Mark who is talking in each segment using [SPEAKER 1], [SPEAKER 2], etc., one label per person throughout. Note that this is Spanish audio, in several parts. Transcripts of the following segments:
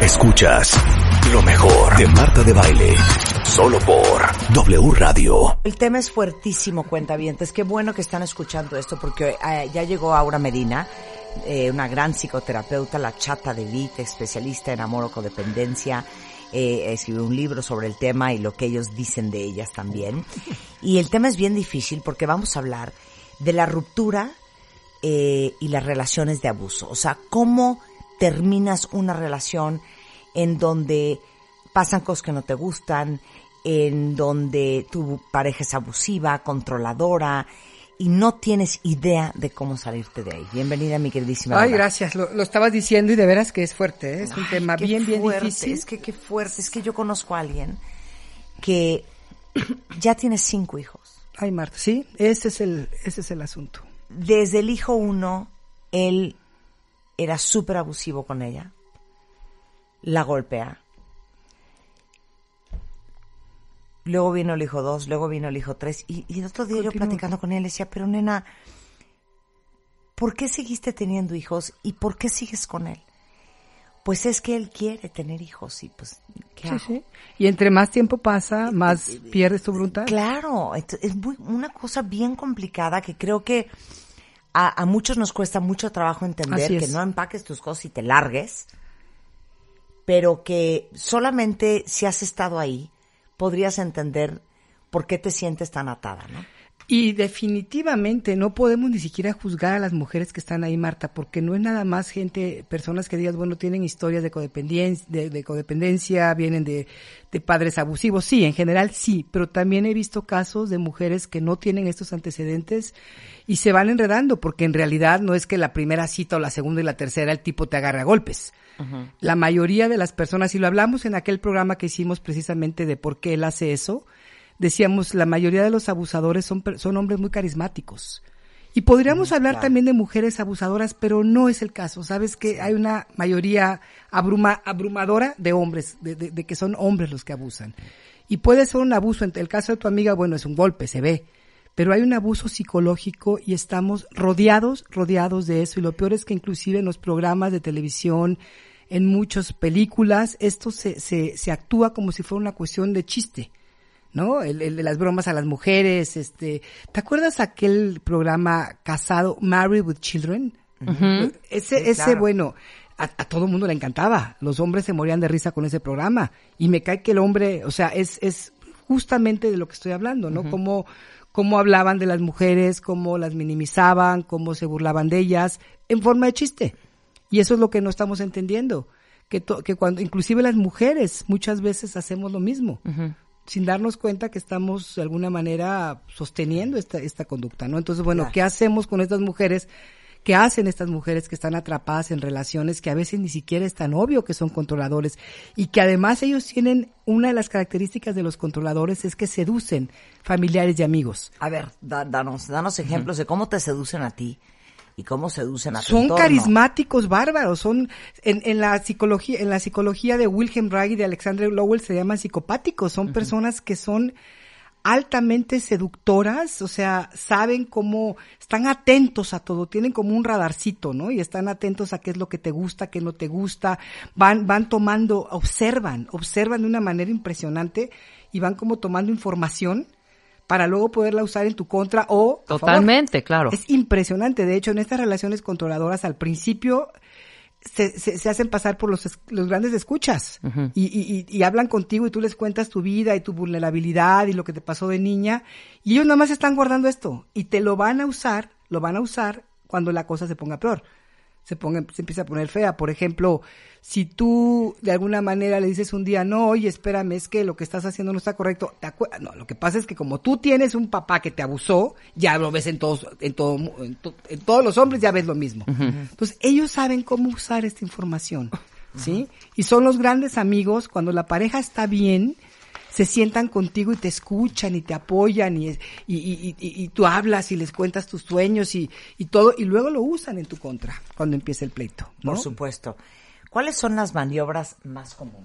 [SPEAKER 1] Escuchas lo mejor de Marta de Baile, solo por W Radio.
[SPEAKER 2] El tema es fuertísimo, cuentavientes. Qué bueno que están escuchando esto porque eh, ya llegó Aura Medina, eh, una gran psicoterapeuta, la chata de Vite, especialista en amor o codependencia. Eh, escribió un libro sobre el tema y lo que ellos dicen de ellas también. Y el tema es bien difícil porque vamos a hablar de la ruptura eh, y las relaciones de abuso. O sea, cómo terminas una relación en donde pasan cosas que no te gustan, en donde tu pareja es abusiva, controladora y no tienes idea de cómo salirte de ahí. Bienvenida, mi queridísima.
[SPEAKER 3] Ay,
[SPEAKER 2] Laura.
[SPEAKER 3] gracias. Lo, lo estabas diciendo y de veras que es fuerte. ¿eh? Es un tema bien, bien
[SPEAKER 2] fuerte,
[SPEAKER 3] difícil.
[SPEAKER 2] Es que qué fuerte. Es que yo conozco a alguien que ya tiene cinco hijos.
[SPEAKER 3] Ay, Marta, sí, ese es el, ese es el asunto.
[SPEAKER 2] Desde el hijo uno, él era súper abusivo con ella. La golpea. Luego vino el hijo dos, luego vino el hijo tres. Y, y el otro día yo platicando con él decía, pero nena, ¿por qué seguiste teniendo hijos y por qué sigues con él? Pues es que él quiere tener hijos y pues, ¿qué
[SPEAKER 3] Sí,
[SPEAKER 2] hago?
[SPEAKER 3] sí. Y entre más tiempo pasa, más pierdes tu voluntad.
[SPEAKER 2] Claro, es muy- una cosa bien complicada que creo que a, a muchos nos cuesta mucho trabajo entender que no empaques tus cosas y te largues, pero que solamente si has estado ahí podrías entender por qué te sientes tan atada, ¿no?
[SPEAKER 3] Y definitivamente no podemos ni siquiera juzgar a las mujeres que están ahí, Marta, porque no es nada más gente, personas que digas, bueno, tienen historias de codependencia, de, de codependencia vienen de, de padres abusivos. Sí, en general sí, pero también he visto casos de mujeres que no tienen estos antecedentes y se van enredando, porque en realidad no es que la primera cita o la segunda y la tercera el tipo te agarre a golpes. La mayoría de las personas, y lo hablamos en aquel programa que hicimos precisamente de por qué él hace eso, decíamos, la mayoría de los abusadores son, son hombres muy carismáticos. Y podríamos hablar
[SPEAKER 2] claro.
[SPEAKER 3] también de mujeres abusadoras, pero no es el caso. Sabes que hay una mayoría abruma, abrumadora de hombres, de, de- de que son hombres los que abusan. Y puede ser un abuso, en el caso de tu amiga, bueno, es un golpe, se ve. Pero hay un abuso psicológico y estamos rodeados, rodeados de eso. Y lo peor es que inclusive en los programas de televisión, en muchas películas, esto se, se, se actúa como si fuera una cuestión de chiste. ¿No? El, el de las bromas a las mujeres, este, ¿te acuerdas aquel programa casado, Married with Children? Ese,
[SPEAKER 2] Sí,
[SPEAKER 3] ese,
[SPEAKER 2] claro.
[SPEAKER 3] bueno, a, a todo el mundo le encantaba. Los hombres se morían de risa con ese programa. Y me cae que el hombre, o sea, es, es justamente de lo que estoy hablando, ¿no? Cómo, cómo hablaban de las mujeres, cómo las minimizaban, cómo se burlaban de ellas, en forma de chiste. Y eso es lo que no estamos entendiendo. Que, to- que cuando, inclusive las mujeres, muchas veces hacemos lo mismo. Sin darnos cuenta que estamos de alguna manera sosteniendo esta, esta conducta, ¿no? Entonces, bueno,
[SPEAKER 2] Claro.
[SPEAKER 3] ¿qué hacemos con estas mujeres? ¿Qué hacen estas mujeres que están atrapadas en relaciones que a veces ni siquiera es tan obvio que son controladores? Y que además ellos tienen, una de las características de los controladores es que seducen familiares y amigos.
[SPEAKER 2] A ver, da- danos, danos ejemplos de cómo te seducen a ti y cómo seducen a tu
[SPEAKER 3] son
[SPEAKER 2] entorno.
[SPEAKER 3] carismáticos bárbaros son en, en la psicología en la psicología de Wilhelm Reich y de Alexander Lowell se llaman psicopáticos son personas que son altamente seductoras, o sea, saben cómo, están atentos a todo, tienen como un radarcito, ¿no? Y están atentos a qué es lo que te gusta, qué no te gusta, van, van tomando, observan, observan de una manera impresionante y van como tomando información para luego poderla usar en tu contra o.
[SPEAKER 4] Totalmente, claro.
[SPEAKER 3] Es impresionante. De hecho, en estas relaciones controladoras, al principio se, se, se hacen pasar por los, los grandes escuchas y, y, y, y hablan contigo y tú les cuentas tu vida y tu vulnerabilidad y lo que te pasó de niña y ellos nada más están guardando esto y te lo van a usar, lo van a usar cuando la cosa se ponga peor. Se, ponga, se empieza a poner fea. Por ejemplo, si tú de alguna manera le dices un día, no, oye, espérame, es que lo que estás haciendo no está correcto. ¿te acuer- no, lo que pasa es que como tú tienes un papá que te abusó, ya lo ves en todos, en todo, en, to- en todos los hombres ya ves lo mismo. Entonces, ellos saben cómo usar esta información. ¿sí? Y son los grandes amigos cuando la pareja está bien, se sientan contigo y te escuchan y te apoyan y, y, y, y tú hablas y les cuentas tus sueños y, todo, y luego lo usan en tu contra cuando empieza el pleito. ¿no?
[SPEAKER 2] Por supuesto. ¿Cuáles son las maniobras más comunes?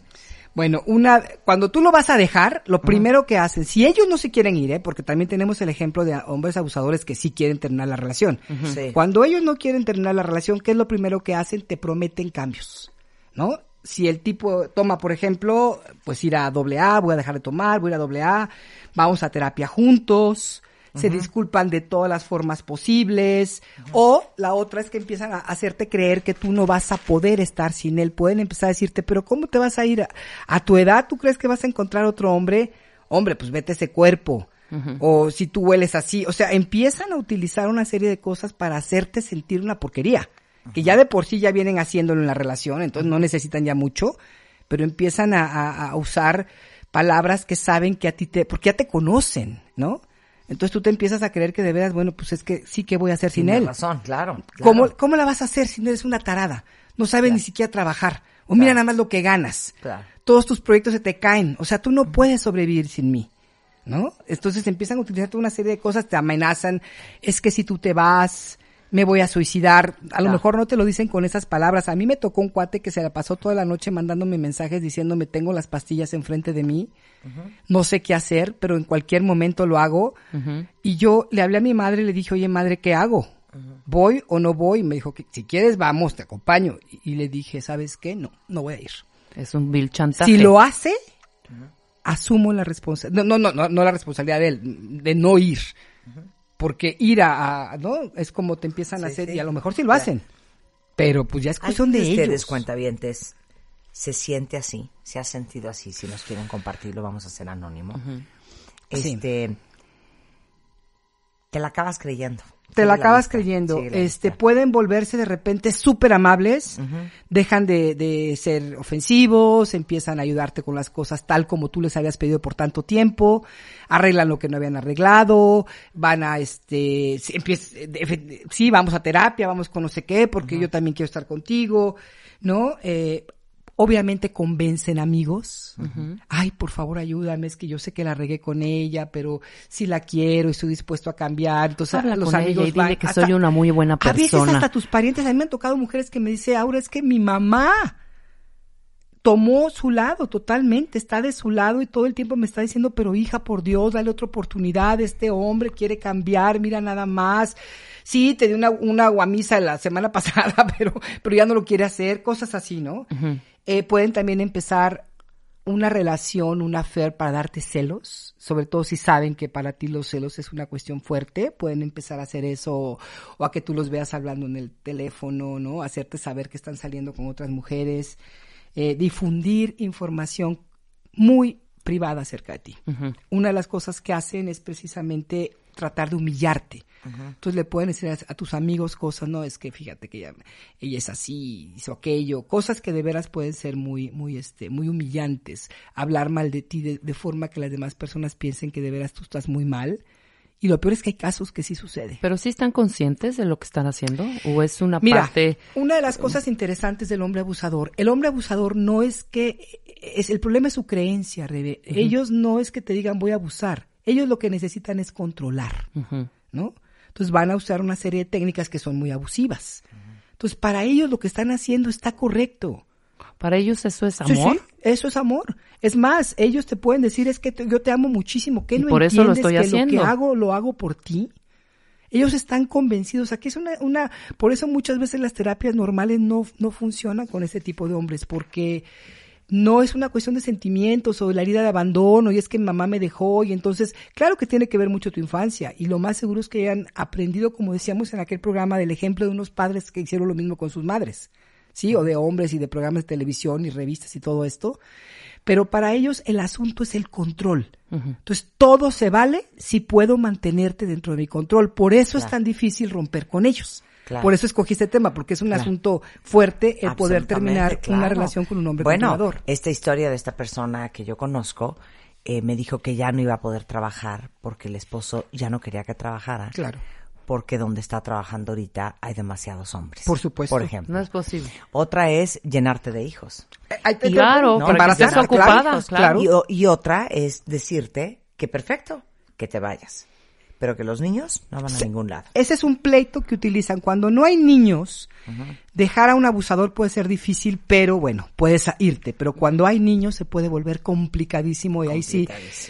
[SPEAKER 3] Bueno, una, cuando tú lo vas a dejar, lo primero que hacen, si ellos no se quieren ir, ¿eh? porque también tenemos el ejemplo de hombres abusadores que sí quieren terminar la relación. Cuando ellos no quieren terminar la relación, ¿qué es lo primero que hacen? Te prometen cambios, ¿no? Si el tipo toma, por ejemplo, pues ir a doble A, voy a dejar de tomar, voy a ir a doble A, vamos a terapia juntos, se disculpan de todas las formas posibles, o la otra es que empiezan a hacerte creer que tú no vas a poder estar sin él, pueden empezar a decirte, pero ¿cómo te vas a ir a, tu edad? ¿Tú crees que vas a encontrar otro hombre? Hombre, pues vete ese cuerpo. O si tú hueles así, o sea, empiezan a utilizar una serie de cosas para hacerte sentir una porquería, que ya de por sí ya vienen haciéndolo en la relación, entonces no necesitan ya mucho, pero empiezan a, a usar palabras que saben que a ti te, porque ya te conocen, ¿no? Entonces tú te empiezas a creer que de veras, bueno, pues es que sí que voy a hacer sin él.
[SPEAKER 2] razón, claro.
[SPEAKER 3] ¿Cómo, ¿Cómo la vas a hacer si no eres una tarada? No sabes ni siquiera trabajar. O mira nada más lo que ganas. Todos tus proyectos se te caen. O sea, tú no puedes sobrevivir sin mí. ¿No? Entonces empiezan a utilizar toda una serie de cosas, te amenazan. Es que si tú te vas, me voy a suicidar. A lo mejor no te lo dicen con esas palabras. A mí me tocó un cuate que se la pasó toda la noche mandándome mensajes diciéndome tengo las pastillas enfrente de mí, no sé qué hacer, pero en cualquier momento lo hago. Y yo le hablé a mi madre y le dije, oye madre, ¿qué hago? ¿Voy o no voy? Y me dijo que si quieres vamos, te acompaño. Y, le dije, ¿sabes qué? No, no voy a ir.
[SPEAKER 4] Es un vil chantaje.
[SPEAKER 3] Si lo hace, asumo la responsabilidad, no, no, no, no la responsabilidad de él, de no ir porque ir a, ¿no? Es como te empiezan a hacer, y a lo mejor sí lo hacen, pero pues ya es cuestión de,
[SPEAKER 2] ustedes,
[SPEAKER 3] ellos.
[SPEAKER 2] cuentavientes, se siente así, se ha sentido así, si nos quieren compartir lo vamos a hacer anónimo. Este, te la acabas creyendo
[SPEAKER 3] te la, acabas creyendo. este, pueden volverse de repente súper amables, dejan de, de, ser ofensivos, empiezan a ayudarte con las cosas tal como tú les habías pedido por tanto tiempo, arreglan lo que no habían arreglado, van a, este, sí, vamos a terapia, vamos con no sé qué, porque yo también quiero estar contigo, ¿no? Eh, Obviamente convencen amigos. Ay, por favor, ayúdame, es que yo sé que la regué con ella, pero si la quiero y estoy dispuesto a cambiar. Entonces,
[SPEAKER 4] Habla los amigos y dile que soy una muy buena persona. A
[SPEAKER 3] veces hasta tus parientes, a mí me han tocado mujeres que me dicen, Aura, es que mi mamá tomó su lado totalmente, está de su lado y todo el tiempo me está diciendo, pero hija, por Dios, dale otra oportunidad, este hombre quiere cambiar, mira nada más. Sí, te di una, una guamisa la semana pasada, pero, pero ya no lo quiere hacer, cosas así, ¿no? Eh, pueden también empezar una relación, una affair para darte celos, sobre todo si saben que para ti los celos es una cuestión fuerte, pueden empezar a hacer eso o, a que tú los veas hablando en el teléfono, ¿no? Hacerte saber que están saliendo con otras mujeres, eh, difundir información muy privada acerca de ti. Una de las cosas que hacen es precisamente tratar de humillarte. Entonces le pueden decir a, tus amigos cosas, no, es que fíjate que ella, ella, es así, hizo aquello, cosas que de veras pueden ser muy, muy, este, muy humillantes. Hablar mal de ti de, forma que las demás personas piensen que de veras tú estás muy mal. Y lo peor es que hay casos que sí sucede.
[SPEAKER 4] ¿Pero sí están conscientes de lo que están haciendo? ¿O es una
[SPEAKER 3] Mira,
[SPEAKER 4] parte...?
[SPEAKER 3] una de las cosas interesantes del hombre abusador, el hombre abusador no es que... Es, el problema es su creencia, Rebe. Ellos no es que te digan voy a abusar. Ellos lo que necesitan es controlar, ¿no? Entonces van a usar una serie de técnicas que son muy abusivas. Entonces para ellos lo que están haciendo está correcto.
[SPEAKER 4] Para ellos eso es amor.
[SPEAKER 3] Sí, eso es amor. Es más, ellos te pueden decir es que yo te amo muchísimo, que no
[SPEAKER 4] por
[SPEAKER 3] eso
[SPEAKER 4] lo estoy
[SPEAKER 3] que
[SPEAKER 4] haciendo.
[SPEAKER 3] lo que hago lo hago por ti. Ellos están convencidos. Aquí es una, una, por eso muchas veces las terapias normales no, no funcionan con ese tipo de hombres, porque no es una cuestión de sentimientos o de la herida de abandono y es que mi mamá me dejó y entonces, claro que tiene que ver mucho tu infancia y lo más seguro es que hayan aprendido, como decíamos en aquel programa, del ejemplo de unos padres que hicieron lo mismo con sus madres, ¿sí? O de hombres y de programas de televisión y revistas y todo esto. Pero para ellos el asunto es el control. Entonces, todo se vale si puedo mantenerte dentro de mi control. Por eso es tan difícil romper con ellos. Por eso escogí este tema, porque es un asunto fuerte el poder terminar una relación con un hombre
[SPEAKER 2] bueno, Esta historia de esta persona que yo conozco eh, me dijo que ya no iba a poder trabajar porque el esposo ya no quería que trabajara.
[SPEAKER 3] Claro.
[SPEAKER 2] porque donde está trabajando ahorita hay demasiados hombres.
[SPEAKER 3] Por supuesto.
[SPEAKER 2] Por ejemplo.
[SPEAKER 4] No es posible.
[SPEAKER 2] Otra es llenarte de hijos.
[SPEAKER 4] Y claro,
[SPEAKER 2] ¿no?
[SPEAKER 4] para que estés
[SPEAKER 2] Embarazar,
[SPEAKER 4] ocupada,
[SPEAKER 2] claro.
[SPEAKER 4] claro.
[SPEAKER 2] Y, o- y otra es decirte que perfecto, que te vayas. Pero que los niños no van a ningún lado.
[SPEAKER 3] Ese es un pleito que utilizan. Cuando no hay niños, dejar a un abusador puede ser difícil, pero bueno, puedes irte. Pero cuando hay niños se puede volver complicadísimo y ahí sí,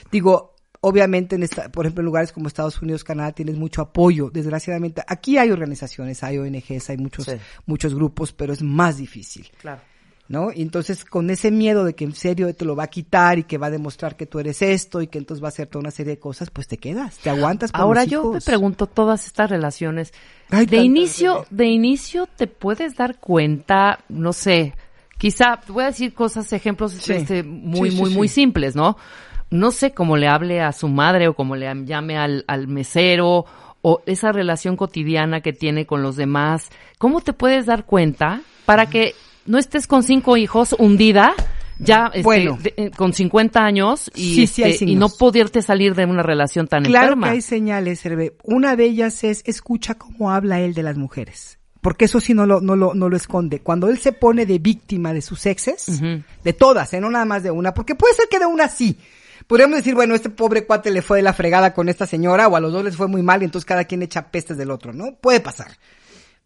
[SPEAKER 3] digo, obviamente, en esta, por ejemplo, en lugares como Estados Unidos, Canadá, tienes mucho apoyo. Desgraciadamente, aquí hay organizaciones, hay ONGs, hay muchos,
[SPEAKER 2] Sí.
[SPEAKER 3] muchos grupos, pero es más difícil.
[SPEAKER 4] Claro.
[SPEAKER 3] ¿No? Y entonces con ese miedo de que en serio te lo va a quitar y que va a demostrar que tú eres esto y que entonces va a hacer toda una serie de cosas, pues te quedas, te aguantas por
[SPEAKER 4] Ahora
[SPEAKER 3] los
[SPEAKER 4] yo me pregunto todas estas relaciones. De inicio, de inicio te puedes dar cuenta, no sé, quizá voy a decir cosas, ejemplos
[SPEAKER 3] Sí.
[SPEAKER 4] este, muy,
[SPEAKER 3] Sí, sí,
[SPEAKER 4] muy, muy simples, ¿no? No sé cómo le hable a su madre o cómo le llame al, al mesero o esa relación cotidiana que tiene con los demás. ¿Cómo te puedes dar cuenta para que no estés con cinco hijos hundida? Ya este,
[SPEAKER 3] Bueno.
[SPEAKER 4] de- eh, con 50 años y,
[SPEAKER 3] Sí, sí hay
[SPEAKER 4] este, y no poderte salir de una relación tan
[SPEAKER 3] Claro
[SPEAKER 4] enferma.
[SPEAKER 3] que hay señales, Hervé. Una de ellas es escucha cómo habla él de las mujeres. Porque eso sí no lo, no lo, no lo esconde. Cuando él se pone de víctima de sus exes, de todas, ¿eh? no nada más de una, porque puede ser que de una sí. Podríamos decir, bueno, este pobre cuate le fue de la fregada con esta señora, o a los dos les fue muy mal, y entonces cada quien echa pestes del otro, ¿no? Puede pasar.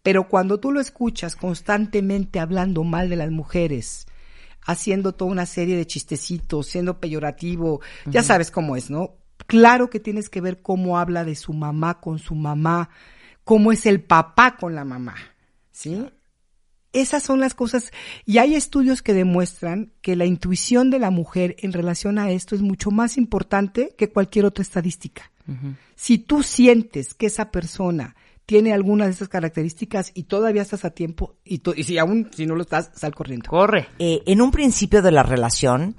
[SPEAKER 3] Pero cuando tú lo escuchas constantemente hablando mal de las mujeres, haciendo toda una serie de chistecitos, siendo peyorativo, ya sabes cómo es, ¿no? Claro que tienes que ver cómo habla de su mamá con su mamá, cómo es el papá con la mamá, ¿sí? Esas son las cosas, y hay estudios que demuestran que la intuición de la mujer en relación a esto es mucho más importante que cualquier otra estadística. Si tú sientes que esa persona tiene alguna de esas características y todavía estás a tiempo, y, y si aún si no lo estás, sal corriendo.
[SPEAKER 4] Corre.
[SPEAKER 2] Eh, en un principio de la relación,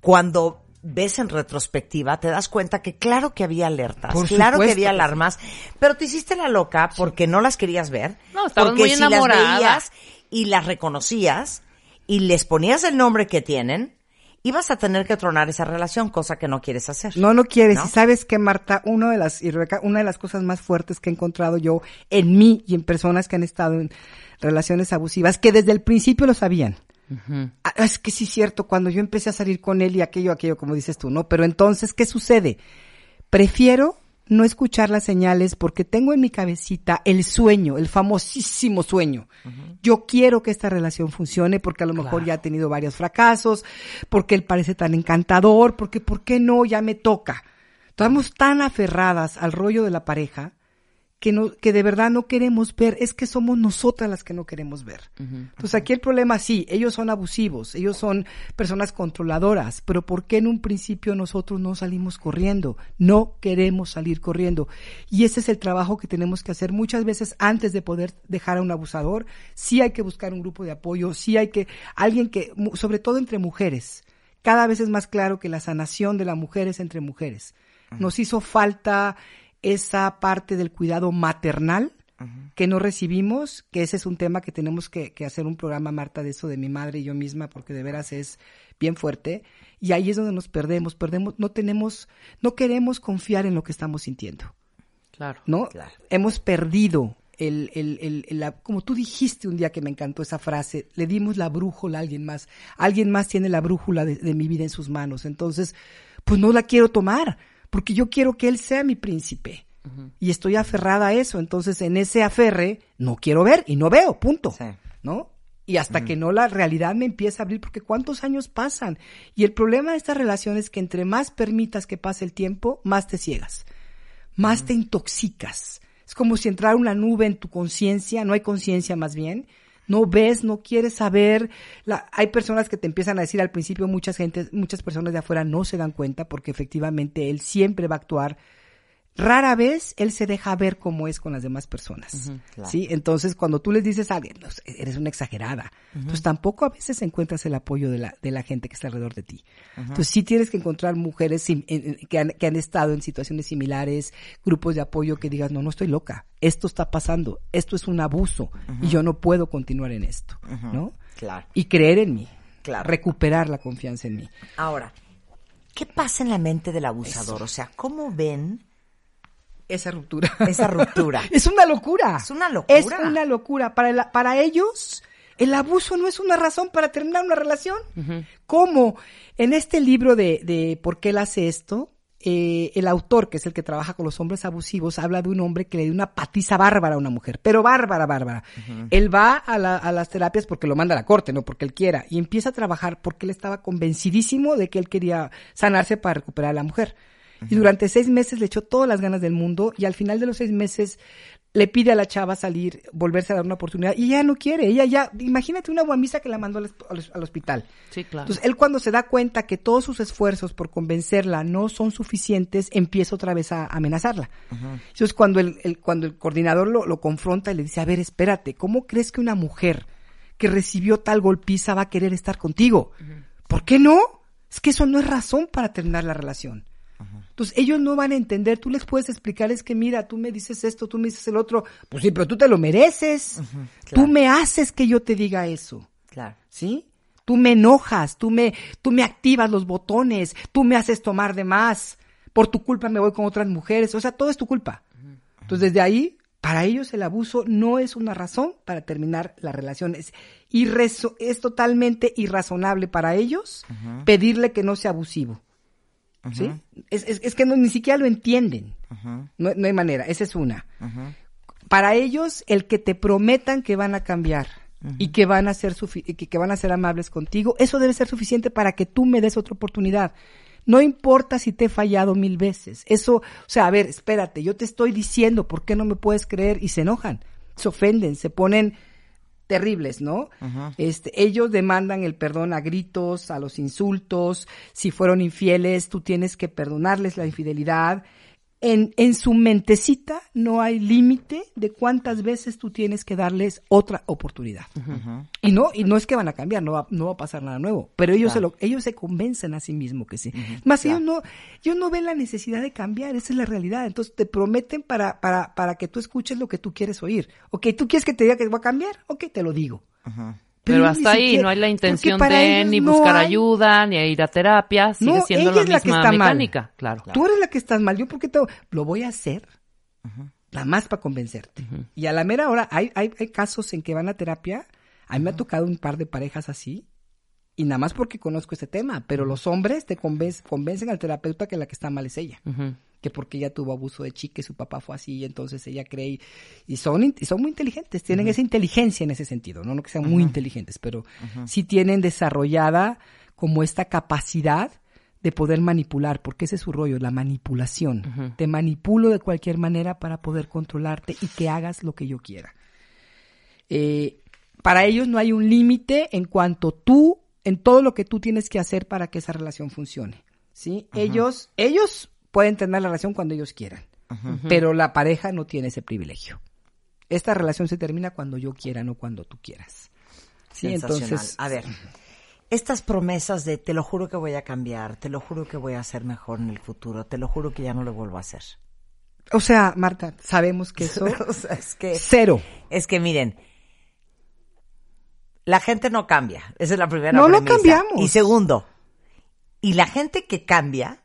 [SPEAKER 2] cuando ves en retrospectiva, te das cuenta que claro que había alertas,
[SPEAKER 3] Por
[SPEAKER 2] claro que
[SPEAKER 3] supuesto
[SPEAKER 2] había
[SPEAKER 3] que
[SPEAKER 2] alarmas, pero te hiciste la loca porque no las querías ver.
[SPEAKER 4] No, estabas
[SPEAKER 2] porque
[SPEAKER 4] muy
[SPEAKER 2] si las veías y las reconocías y les ponías el nombre que tienen, ibas a tener que tronar esa relación, cosa que no quieres hacer.
[SPEAKER 3] No, no quieres.
[SPEAKER 2] ¿No?
[SPEAKER 3] Y sabes que, Marta, una de las, y Rebeca, una de las cosas más fuertes que he encontrado yo en mí y en personas que han estado en relaciones abusivas, que desde el principio lo sabían. Ah, Es que sí es cierto, cuando yo empecé a salir con él y aquello, aquello, como dices tú, ¿no? Pero entonces, ¿qué sucede? Prefiero no escuchar las señales porque tengo en mi cabecita el sueño, el famosísimo sueño. Yo quiero que esta relación funcione porque a lo mejor ya ha tenido varios fracasos, porque él parece tan encantador, porque ¿por qué no? Ya me toca. Estamos tan aferradas al rollo de la pareja que no, que de verdad no queremos ver, es que somos nosotras las que no queremos ver. Entonces aquí el problema sí, ellos son abusivos, ellos son personas controladoras, pero ¿por qué en un principio nosotros no salimos corriendo? No queremos salir corriendo. Y ese es el trabajo que tenemos que hacer muchas veces antes de poder dejar a un abusador. Sí hay que buscar un grupo de apoyo, sí hay que, alguien que, sobre todo entre mujeres, cada vez es más claro que la sanación de la mujer es entre mujeres. Nos hizo falta esa parte del cuidado maternal que no recibimos, que ese es un tema que tenemos que, que hacer un programa, Marta, de eso de mi madre y yo misma, porque de veras es bien fuerte. Y ahí es donde nos perdemos, perdemos, no tenemos, no queremos confiar en lo que estamos sintiendo.
[SPEAKER 4] Claro.
[SPEAKER 3] ¿no?
[SPEAKER 2] Claro.
[SPEAKER 3] Hemos perdido el, el, el, el- la- como tú dijiste un día que me encantó esa frase, le dimos la brújula a alguien más. Alguien más tiene la brújula de, de mi vida en sus manos. Entonces, pues no la quiero tomar, porque yo quiero que él sea mi príncipe. Y estoy aferrada a eso. Entonces, en ese aferre, no quiero ver y no veo, punto.
[SPEAKER 2] Sí.
[SPEAKER 3] ¿No? Y hasta que no la realidad me empieza a abrir, porque cuántos años pasan. Y el problema de esta relación es que entre más permitas que pase el tiempo, más te ciegas más te intoxicas. Es como si entrara una nube en tu conciencia, no hay conciencia más bien. No ves, no quieres saber. La- hay personas que te empiezan a decir al principio, muchas gente, muchas personas de afuera no se dan cuenta porque efectivamente él siempre va a actuar. Rara vez él se deja ver cómo es con las demás personas.
[SPEAKER 2] claro.
[SPEAKER 3] ¿Sí? Entonces, cuando tú les dices a alguien, "No, eres una exagerada, pues tampoco a veces encuentras el apoyo de la, de la gente que está alrededor de ti. Entonces, sí tienes que encontrar mujeres sim- en- en- que, han, que han estado en situaciones similares, grupos de apoyo que digas, no, no estoy loca, esto está pasando, esto es un abuso y yo no puedo continuar en esto, ¿no?
[SPEAKER 2] Claro.
[SPEAKER 3] Y creer en mí,
[SPEAKER 2] Claro.
[SPEAKER 3] recuperar la confianza en mí.
[SPEAKER 2] Ahora, ¿qué pasa en la mente del abusador? O sea, ¿cómo ven
[SPEAKER 3] esa ruptura.
[SPEAKER 2] Esa ruptura.
[SPEAKER 3] es una locura.
[SPEAKER 2] Es una locura.
[SPEAKER 3] Es una locura. Para, la- para ellos, el abuso no es una razón para terminar una relación. ¿Cómo? En este libro de, de ¿Por qué él hace esto? eh, el autor, que es el que trabaja con los hombres abusivos, habla de un hombre que le dio una patiza bárbara a una mujer, pero bárbara, bárbara. Él va a, la- a las terapias porque lo manda a la corte, no porque él quiera, y empieza a trabajar porque él estaba convencidísimo de que él quería sanarse para recuperar a la mujer. Y durante seis meses le echó todas las ganas del mundo y al final de los seis meses le pide a la chava salir, volverse a dar una oportunidad y ella no quiere. Ella ya, imagínate una guamisa que la mandó al, al- al hospital.
[SPEAKER 4] Sí, claro.
[SPEAKER 3] Entonces, él cuando se da cuenta que todos sus esfuerzos por convencerla no son suficientes, empieza otra vez a amenazarla. Entonces, cuando el, el- cuando el coordinador lo, lo confronta y le dice, a ver, espérate, ¿cómo crees que una mujer que recibió tal golpiza va a querer estar contigo? ¿Por qué no? Es que eso no es razón para terminar la relación. Entonces, ellos no van a entender, tú les puedes explicar, es que mira, tú me dices esto, tú me dices el otro, pues sí, pero tú te lo mereces. Tú
[SPEAKER 2] claro.
[SPEAKER 3] me haces que yo te diga eso.
[SPEAKER 2] Claro.
[SPEAKER 3] ¿sí? Tú me enojas, tú me, tú me activas los botones, tú me haces tomar de más, por tu culpa me voy con otras mujeres, o sea, todo es tu culpa. Entonces, desde ahí, para ellos el abuso no es una razón para terminar la relación. Es, es totalmente irrazonable para ellos pedirle que no sea abusivo. ¿Sí? Es, es- es que no, ni siquiera lo entienden. no, no hay manera, esa es una. Para ellos, el que te prometan que van a cambiar y que van a ser que, que van a ser amables contigo, eso debe ser suficiente para que tú me des otra oportunidad. No importa si te he fallado mil veces. Eso, o sea, a ver, espérate, yo te estoy diciendo, ¿por qué no me puedes creer? Y se enojan, se ofenden, se ponen terribles, ¿no? Este, ellos demandan el perdón a gritos, a los insultos, si fueron infieles, tú tienes que perdonarles la infidelidad. En, en su mentecita no hay límite de cuántas veces tú tienes que darles otra oportunidad. Y no, y no es que van a cambiar, no va, no va a pasar nada nuevo, pero ellos se lo, ellos se convencen a sí mismos que sí. Más ellos no, ellos no ven la necesidad de cambiar, esa es la realidad. Entonces te prometen para, para, para que tú escuches lo que tú quieres oír. Ok, tú quieres que te diga que va a cambiar, ok, te lo digo.
[SPEAKER 4] Pero hasta ahí
[SPEAKER 3] siquiera-
[SPEAKER 4] no hay la intención de ni
[SPEAKER 3] no
[SPEAKER 4] buscar
[SPEAKER 3] hay-
[SPEAKER 4] ayuda, ni ir a terapia, sigue
[SPEAKER 3] No,
[SPEAKER 4] siendo
[SPEAKER 3] ella
[SPEAKER 4] la
[SPEAKER 3] es la que
[SPEAKER 4] misma
[SPEAKER 3] mal.
[SPEAKER 4] mecánica, claro.
[SPEAKER 3] Tú eres la que estás mal. Yo porque te lo voy a hacer. Nada más para convencerte. Y a la mera hora hay, hay, hay casos en que van a terapia. A mí me ha tocado un par de parejas así. Y nada más porque conozco este tema. Pero los hombres te conven- convencen al terapeuta que la que está mal es ella. Que porque ella tuvo abuso de chica y su papá fue así. Y entonces ella cree. Y, y son, y son muy inteligentes. Tienen esa inteligencia en ese sentido. No, no que sean muy inteligentes. Pero sí tienen desarrollada como esta capacidad de poder manipular, porque ese es su rollo, la manipulación. Te manipulo de cualquier manera para poder controlarte y que hagas lo que yo quiera. Eh, para ellos no hay un límite en cuanto tú, en todo lo que tú tienes que hacer para que esa relación funcione. ¿sí? Ellos, ellos pueden tener la relación cuando ellos quieran, pero la pareja no tiene ese privilegio. Esta relación se termina cuando yo quiera, no cuando tú quieras. Sí,
[SPEAKER 2] Sensacional.
[SPEAKER 3] entonces,
[SPEAKER 2] a ver, estas promesas de te lo juro que voy a cambiar, te lo juro que voy a hacer mejor en el futuro, te lo juro que ya no lo vuelvo a hacer.
[SPEAKER 3] o sea, Marta, sabemos que eso
[SPEAKER 2] O sea, es que
[SPEAKER 3] cero.
[SPEAKER 2] es que miren, la gente no cambia. Esa es la primera
[SPEAKER 3] No, no
[SPEAKER 2] premisa.
[SPEAKER 3] cambiamos.
[SPEAKER 2] Y segundo, y la gente que cambia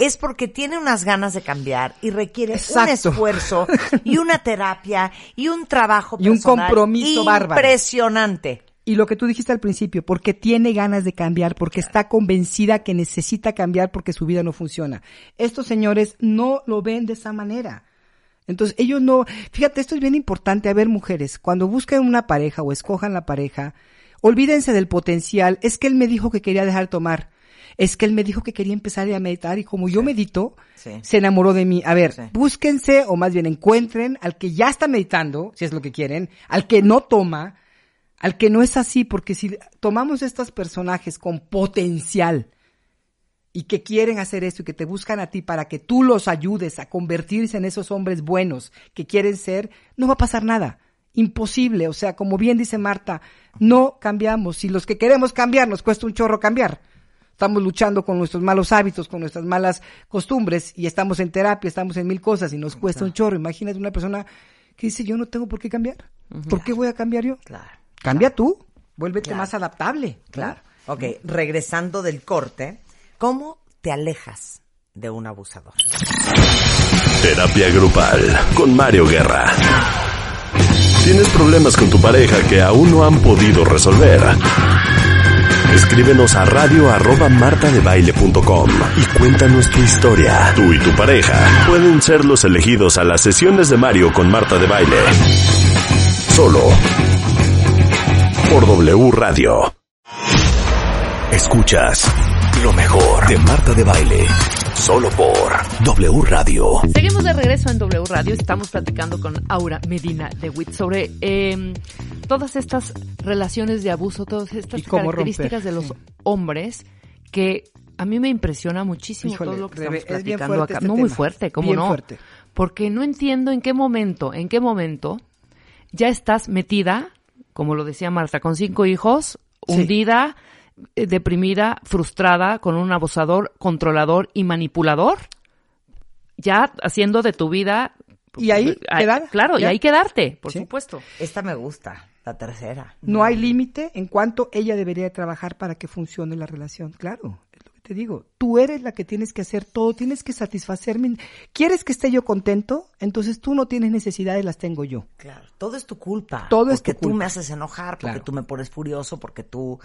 [SPEAKER 2] es porque tiene unas ganas de cambiar y requiere
[SPEAKER 3] Exacto.
[SPEAKER 2] un esfuerzo y una terapia y un trabajo
[SPEAKER 3] Y un compromiso bárbaro.
[SPEAKER 2] impresionante.
[SPEAKER 3] Y lo que tú dijiste al principio, porque tiene ganas de cambiar, porque está convencida que necesita cambiar porque su vida no funciona. Estos señores no lo ven de esa manera. Entonces, ellos no, fíjate, esto es bien importante. A ver, mujeres, cuando busquen una pareja o escojan la pareja, olvídense del potencial. Es que él me dijo que quería dejar de tomar. Es que él me dijo que quería empezar a meditar y como yo medito,
[SPEAKER 2] Sí.
[SPEAKER 3] se enamoró de mí. A ver,
[SPEAKER 2] Sí.
[SPEAKER 3] búsquense o más bien encuentren al que ya está meditando, si es lo que quieren, al que no toma, al que no es así, porque si tomamos estos personajes con potencial y que quieren hacer esto y que te buscan a ti para que tú los ayudes a convertirse en esos hombres buenos que quieren ser, no va a pasar nada. Imposible, o sea, como bien dice Marta, no cambiamos. Si los que queremos cambiar nos cuesta un chorro cambiar. Estamos luchando con nuestros malos hábitos, con nuestras malas costumbres y estamos en terapia, estamos en mil cosas y nos cuesta un chorro. Imagínate una persona que dice, yo no tengo por qué cambiar. ¿Por qué voy a cambiar yo?
[SPEAKER 2] Claro.
[SPEAKER 3] Cambia tú, vuélvete
[SPEAKER 2] Claro.
[SPEAKER 3] más adaptable.
[SPEAKER 2] Claro. Ok, regresando del corte, ¿cómo te alejas de un abusador?
[SPEAKER 1] Terapia grupal con Mario Guerra. ¿Tienes problemas con tu pareja que aún no han podido resolver? Escríbenos a radio arroba y cuéntanos tu historia. Tú y tu pareja pueden ser los elegidos a las sesiones de Mario con Marta de Baile. Solo por W Radio. Escuchas lo mejor de Marta de Baile. Solo por W Radio.
[SPEAKER 4] Seguimos de regreso en W Radio. Estamos platicando con Aura Medina de WIT sobre eh, todas estas relaciones de abuso, todas estas características
[SPEAKER 3] romper,
[SPEAKER 4] de los hombres que a mí me impresiona muchísimo
[SPEAKER 3] Híjole,
[SPEAKER 4] todo lo que
[SPEAKER 3] Rebe,
[SPEAKER 4] estamos platicando acá.
[SPEAKER 3] este
[SPEAKER 4] no muy fuerte, ¿cómo
[SPEAKER 3] Bien
[SPEAKER 4] no?
[SPEAKER 3] fuerte.
[SPEAKER 4] Porque no entiendo en qué momento, en qué momento ya estás metida, como lo decía Marta, con cinco hijos,
[SPEAKER 3] Sí.
[SPEAKER 4] hundida, deprimida, frustrada, con un abusador, controlador y manipulador, ya haciendo de tu vida...
[SPEAKER 3] Y ahí
[SPEAKER 4] Ah,
[SPEAKER 3] quedar,
[SPEAKER 4] Claro, y ahí quedarte, por
[SPEAKER 3] Sí.
[SPEAKER 4] supuesto.
[SPEAKER 2] Esta me gusta, la tercera.
[SPEAKER 3] No hay límite en cuanto ella debería de trabajar para que funcione la relación. Claro, es lo que te digo. Tú eres la que tienes que hacer todo, tienes que satisfacerme. ¿Quieres que esté yo contento? Entonces tú no tienes necesidades, las tengo yo.
[SPEAKER 2] Claro, todo es tu culpa.
[SPEAKER 3] Todo es
[SPEAKER 2] porque
[SPEAKER 3] tu
[SPEAKER 2] tú
[SPEAKER 3] culpa.
[SPEAKER 2] me haces enojar, porque
[SPEAKER 3] Claro.
[SPEAKER 2] tú me pones furioso, porque tú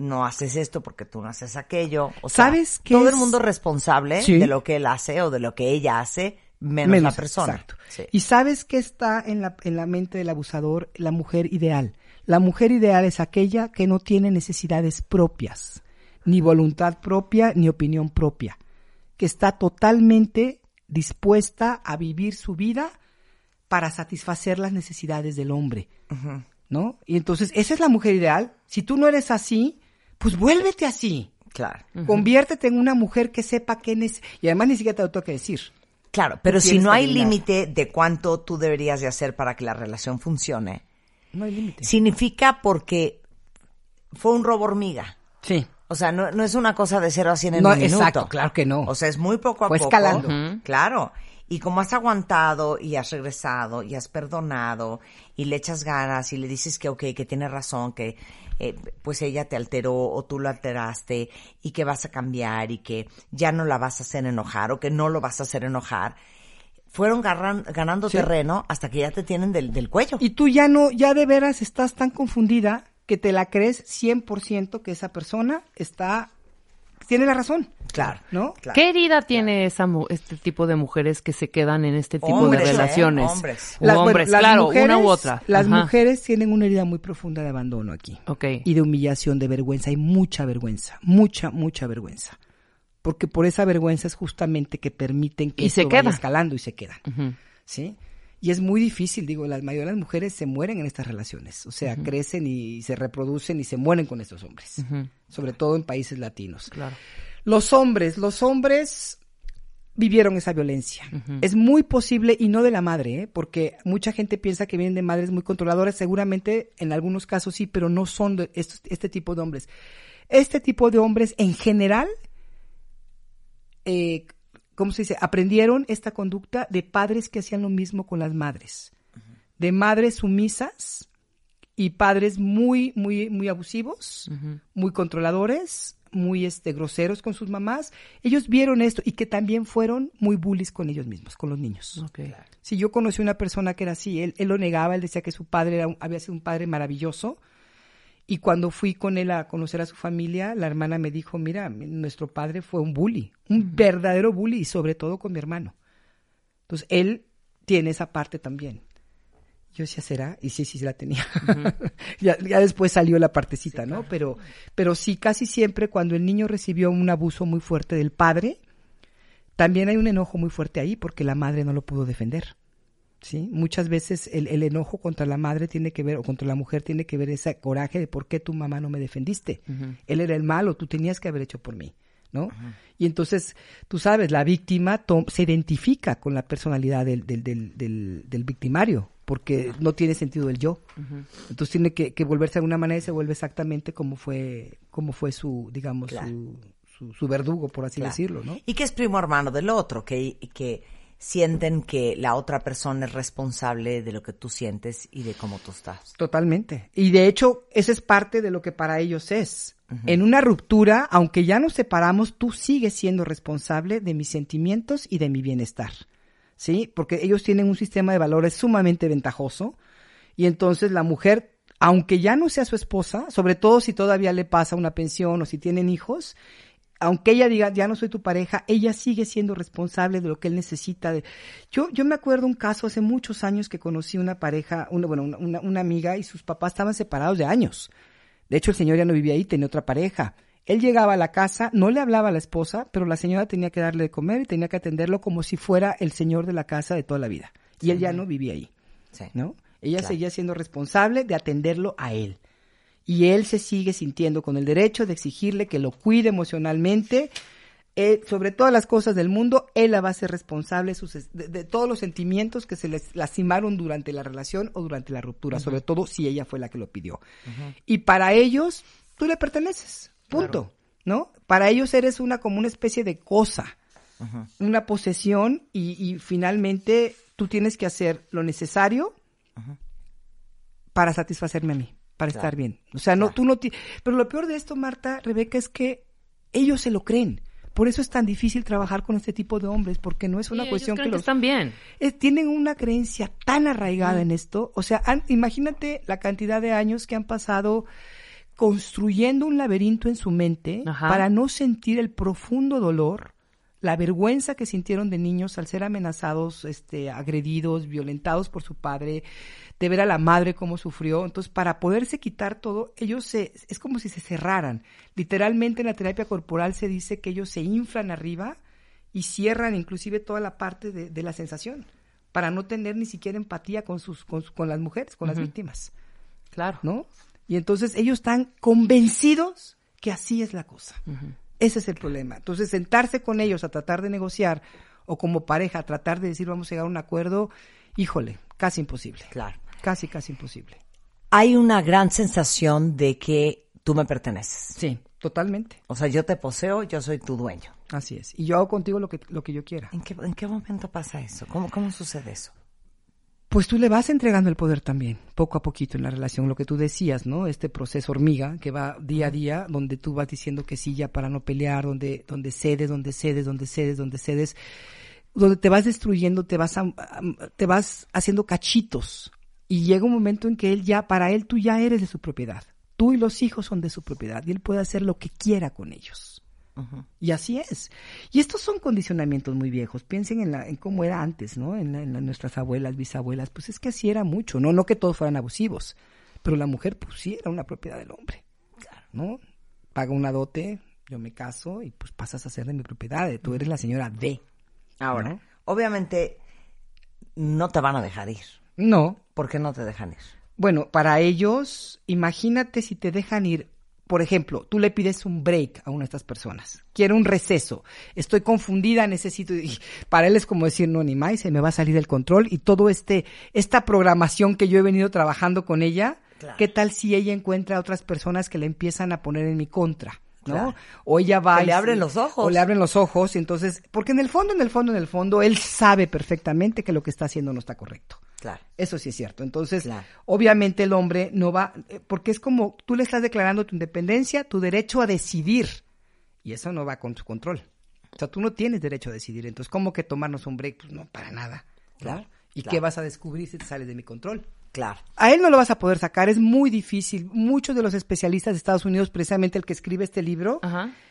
[SPEAKER 2] no haces esto, porque tú no haces aquello. O sea,
[SPEAKER 3] ¿Sabes qué
[SPEAKER 2] todo
[SPEAKER 3] es?
[SPEAKER 2] el mundo es responsable
[SPEAKER 3] Sí.
[SPEAKER 2] de lo que él hace o de lo que ella hace, menos, la persona.
[SPEAKER 3] Exacto.
[SPEAKER 2] Sí.
[SPEAKER 3] Y sabes que está en la, en la mente del abusador la mujer ideal. La mujer ideal es aquella que no tiene necesidades propias, ni voluntad propia, ni opinión propia, que está totalmente dispuesta a vivir su vida para satisfacer las necesidades del hombre. ¿No? Y entonces, esa es la mujer ideal. Si tú no eres así, pues vuélvete así.
[SPEAKER 2] Claro.
[SPEAKER 3] Conviértete en una mujer que sepa qué es. Y además ni siquiera te lo tengo que decir.
[SPEAKER 2] Claro, pero si no hay límite de cuánto tú deberías de hacer para que la relación funcione,
[SPEAKER 3] No hay límite.
[SPEAKER 2] significa porque fue un robo hormiga.
[SPEAKER 3] Sí.
[SPEAKER 2] O sea, no, no es una cosa de cero a cien en
[SPEAKER 3] No,
[SPEAKER 2] un minuto.
[SPEAKER 3] exacto, claro que no.
[SPEAKER 2] O sea, es muy poco a
[SPEAKER 3] Fue
[SPEAKER 2] poco.
[SPEAKER 3] escalando.
[SPEAKER 2] Claro. Y como has aguantado y has regresado y has perdonado y le echas ganas y le dices que ok, que tiene razón, que eh, pues ella te alteró o tú lo alteraste y que vas a cambiar y que ya no la vas a hacer enojar o que no lo vas a hacer enojar, fueron garran- ganando
[SPEAKER 3] Sí.
[SPEAKER 2] terreno hasta que ya te tienen del, del cuello.
[SPEAKER 3] Y tú ya no, ya de veras estás tan confundida que te la crees 100% que esa persona está, tiene la razón.
[SPEAKER 2] Claro.
[SPEAKER 3] ¿No?
[SPEAKER 2] Claro.
[SPEAKER 4] ¿Qué herida tiene esa mu- este tipo de mujeres que se quedan en este tipo
[SPEAKER 2] Hombres,
[SPEAKER 4] de
[SPEAKER 2] ¿eh?
[SPEAKER 4] relaciones?
[SPEAKER 2] Hombres.
[SPEAKER 4] U
[SPEAKER 3] Las-
[SPEAKER 4] hombres, claro,
[SPEAKER 3] mujeres-
[SPEAKER 4] una u otra.
[SPEAKER 3] Las
[SPEAKER 4] Ajá.
[SPEAKER 3] mujeres tienen una herida muy profunda de abandono aquí.
[SPEAKER 4] Ok.
[SPEAKER 3] Y de humillación, de vergüenza. Hay mucha vergüenza, mucha, mucha vergüenza. Porque por esa vergüenza es justamente que permiten que
[SPEAKER 4] Y se
[SPEAKER 3] esto vaya escalando y se quedan. ¿sí? Y es muy difícil, digo, la mayoría de las mujeres se mueren en estas relaciones, o sea, crecen y se reproducen y se mueren con estos hombres, sobre todo en países latinos.
[SPEAKER 4] Claro.
[SPEAKER 3] Los hombres, los hombres vivieron esa violencia. Es muy posible, y no de la madre, ¿eh? porque mucha gente piensa que vienen de madres muy controladoras, seguramente en algunos casos sí, pero no son de estos- este tipo de hombres. Este tipo de hombres en general eh, ¿cómo se dice? Aprendieron esta conducta de padres que hacían lo mismo con las madres. De madres sumisas y padres muy, muy, muy abusivos, muy controladores, muy este, groseros con sus mamás. Ellos vieron esto y que también fueron muy bullies con ellos mismos, con los niños. Si yo conocí una persona que era así, él, él lo negaba, él decía que su padre era un- había sido un padre maravilloso. Y cuando fui con él a conocer a su familia, la hermana me dijo, mira, mi- nuestro padre fue un bully, un verdadero bully, y sobre todo con mi hermano. Entonces, él tiene esa parte también. Yo decía, ¿será? Y sí, sí, la tenía. ya, ya después salió la partecita, ¿no? Pero, pero sí, casi siempre cuando el niño recibió un abuso muy fuerte del padre, también hay un enojo muy fuerte ahí porque la madre no lo pudo defender. ¿Sí? Muchas veces el, el enojo contra la madre tiene que ver, o contra la mujer tiene que ver ese coraje de por qué tu mamá no me defendiste. Él era el malo, tú tenías que haber hecho por mí, ¿no? Y entonces, tú sabes, la víctima se identifica con la personalidad del, del, del, del, del victimario, porque no tiene sentido el yo. Entonces tiene que, que volverse de alguna manera y se vuelve exactamente como fue, como fue su, digamos,
[SPEAKER 2] Claro.
[SPEAKER 3] su, su, su verdugo, por así
[SPEAKER 2] Claro.
[SPEAKER 3] decirlo, ¿no?
[SPEAKER 2] Y que es primo hermano del otro, que, que sienten que la otra persona es responsable de lo que tú sientes y de cómo tú estás.
[SPEAKER 3] Totalmente. Y de hecho, esa es parte de lo que para ellos es. En una ruptura, aunque ya nos separamos, tú sigues siendo responsable de mis sentimientos y de mi bienestar. ¿sí? Porque ellos tienen un sistema de valores sumamente ventajoso y entonces la mujer, aunque ya no sea su esposa, sobre todo si todavía le pasa una pensión o si tienen hijos, aunque ella diga, ya no soy tu pareja, ella sigue siendo responsable de lo que él necesita. De... Yo, yo me acuerdo un caso hace muchos años que conocí una pareja, una, bueno, una, una amiga y sus papás estaban separados de años. De hecho, el señor ya no vivía ahí, tenía otra pareja. Él llegaba a la casa, no le hablaba a la esposa, pero la señora tenía que darle de comer y tenía que atenderlo como si fuera el señor de la casa de toda la vida. Y él ya no vivía ahí, ¿no? Ella seguía siendo responsable de atenderlo a él. Y él se sigue sintiendo con el derecho de exigirle que lo cuide emocionalmente. Eh, sobre todas las cosas del mundo, él la va a ser responsable de, todos los sentimientos que se les lastimaron durante la relación o durante la ruptura, sobre todo si ella fue la que lo pidió. Y para ellos, tú le perteneces, punto, ¿no? Para ellos eres una como una especie de cosa, una posesión y, y, finalmente tú tienes que hacer lo necesario para satisfacerme a mí, para estar bien. O sea, no, tú no, pero lo peor de esto, Marta, Rebeca, es que ellos se lo creen. Por eso es tan difícil trabajar con este tipo de hombres, porque no es una cuestión que los...
[SPEAKER 4] están bien.
[SPEAKER 3] tienen una creencia tan arraigada en esto. O sea, imagínate la cantidad de años que han pasado construyendo un laberinto en su mente para no sentir el profundo dolor la vergüenza que sintieron de niños al ser amenazados, este, agredidos, violentados por su padre, de ver a la madre cómo sufrió. Entonces, para poderse quitar todo, ellos se, es como si se cerraran. Literalmente en la terapia corporal se dice que ellos se inflan arriba y cierran inclusive toda la parte de, la sensación, para no tener ni siquiera empatía con sus, con, las mujeres, con las víctimas.
[SPEAKER 4] Claro.
[SPEAKER 3] ¿No? Y entonces ellos están convencidos que así es la cosa. Ese es el problema. Entonces, sentarse con ellos a tratar de negociar o como pareja a tratar de decir vamos a llegar a un acuerdo, híjole, casi imposible.
[SPEAKER 2] Claro.
[SPEAKER 3] Casi, casi imposible.
[SPEAKER 2] Hay una gran sensación de que tú me perteneces.
[SPEAKER 3] Sí, totalmente.
[SPEAKER 2] O sea, yo te poseo, yo soy tu dueño.
[SPEAKER 3] Así es. Y yo hago contigo lo que, lo que yo quiera.
[SPEAKER 2] ¿En qué, ¿En qué momento pasa eso? ¿Cómo, ¿Cómo sucede eso?
[SPEAKER 3] Pues tú le vas entregando el poder también, poco a poquito en la relación, lo que tú decías, ¿no? Este proceso hormiga que va día a día, donde tú vas diciendo que sí ya para no pelear, donde, donde cedes, donde cedes, donde cedes, donde cedes, donde te vas destruyendo, te vas, te vas haciendo cachitos. Y llega un momento en que él ya, para él tú ya eres de su propiedad. Tú y los hijos son de su propiedad y él puede hacer lo que quiera con ellos. Y así es. Y estos son condicionamientos muy viejos. Piensen en, la, en cómo era antes, ¿no? En, nuestras abuelas, bisabuelas. Pues es que así era mucho, ¿no? No que todos fueran abusivos, pero la mujer, pues sí, era una propiedad del hombre, ¿no? Paga una dote, yo me caso y pues pasas a ser de mi propiedad. Tú eres la señora D.
[SPEAKER 2] Ahora, obviamente no te van a dejar ir.
[SPEAKER 3] No.
[SPEAKER 2] ¿Por qué no te dejan ir?
[SPEAKER 3] Bueno, para ellos, imagínate si te dejan ir por ejemplo, tú le pides un break a una de estas personas, quiero un receso, estoy confundida, necesito, y para él es como decir, no, ni más, se me va a salir el control y todo este, esta programación que yo he venido trabajando con ella, ¿qué tal si ella encuentra a otras personas que le empiezan a poner en mi contra? ¿No? O ella va
[SPEAKER 2] le abren los ojos.
[SPEAKER 3] O le abren los ojos, y entonces, porque en el fondo, en el fondo, en el fondo, él sabe perfectamente que lo que está haciendo no está correcto.
[SPEAKER 2] Claro.
[SPEAKER 3] Eso sí es cierto. Entonces, obviamente el hombre no va, eh, porque es como tú le estás declarando tu independencia, tu derecho a decidir, y eso no va con su control. O sea, tú no tienes derecho a decidir. Entonces, ¿cómo que tomarnos un break? Pues no, para nada.
[SPEAKER 2] Claro.
[SPEAKER 3] ¿Y qué vas a descubrir si te sales de mi control?
[SPEAKER 2] Claro.
[SPEAKER 3] A él no lo vas a poder sacar, es muy difícil. Muchos de los especialistas de Estados Unidos, precisamente el que escribe este libro,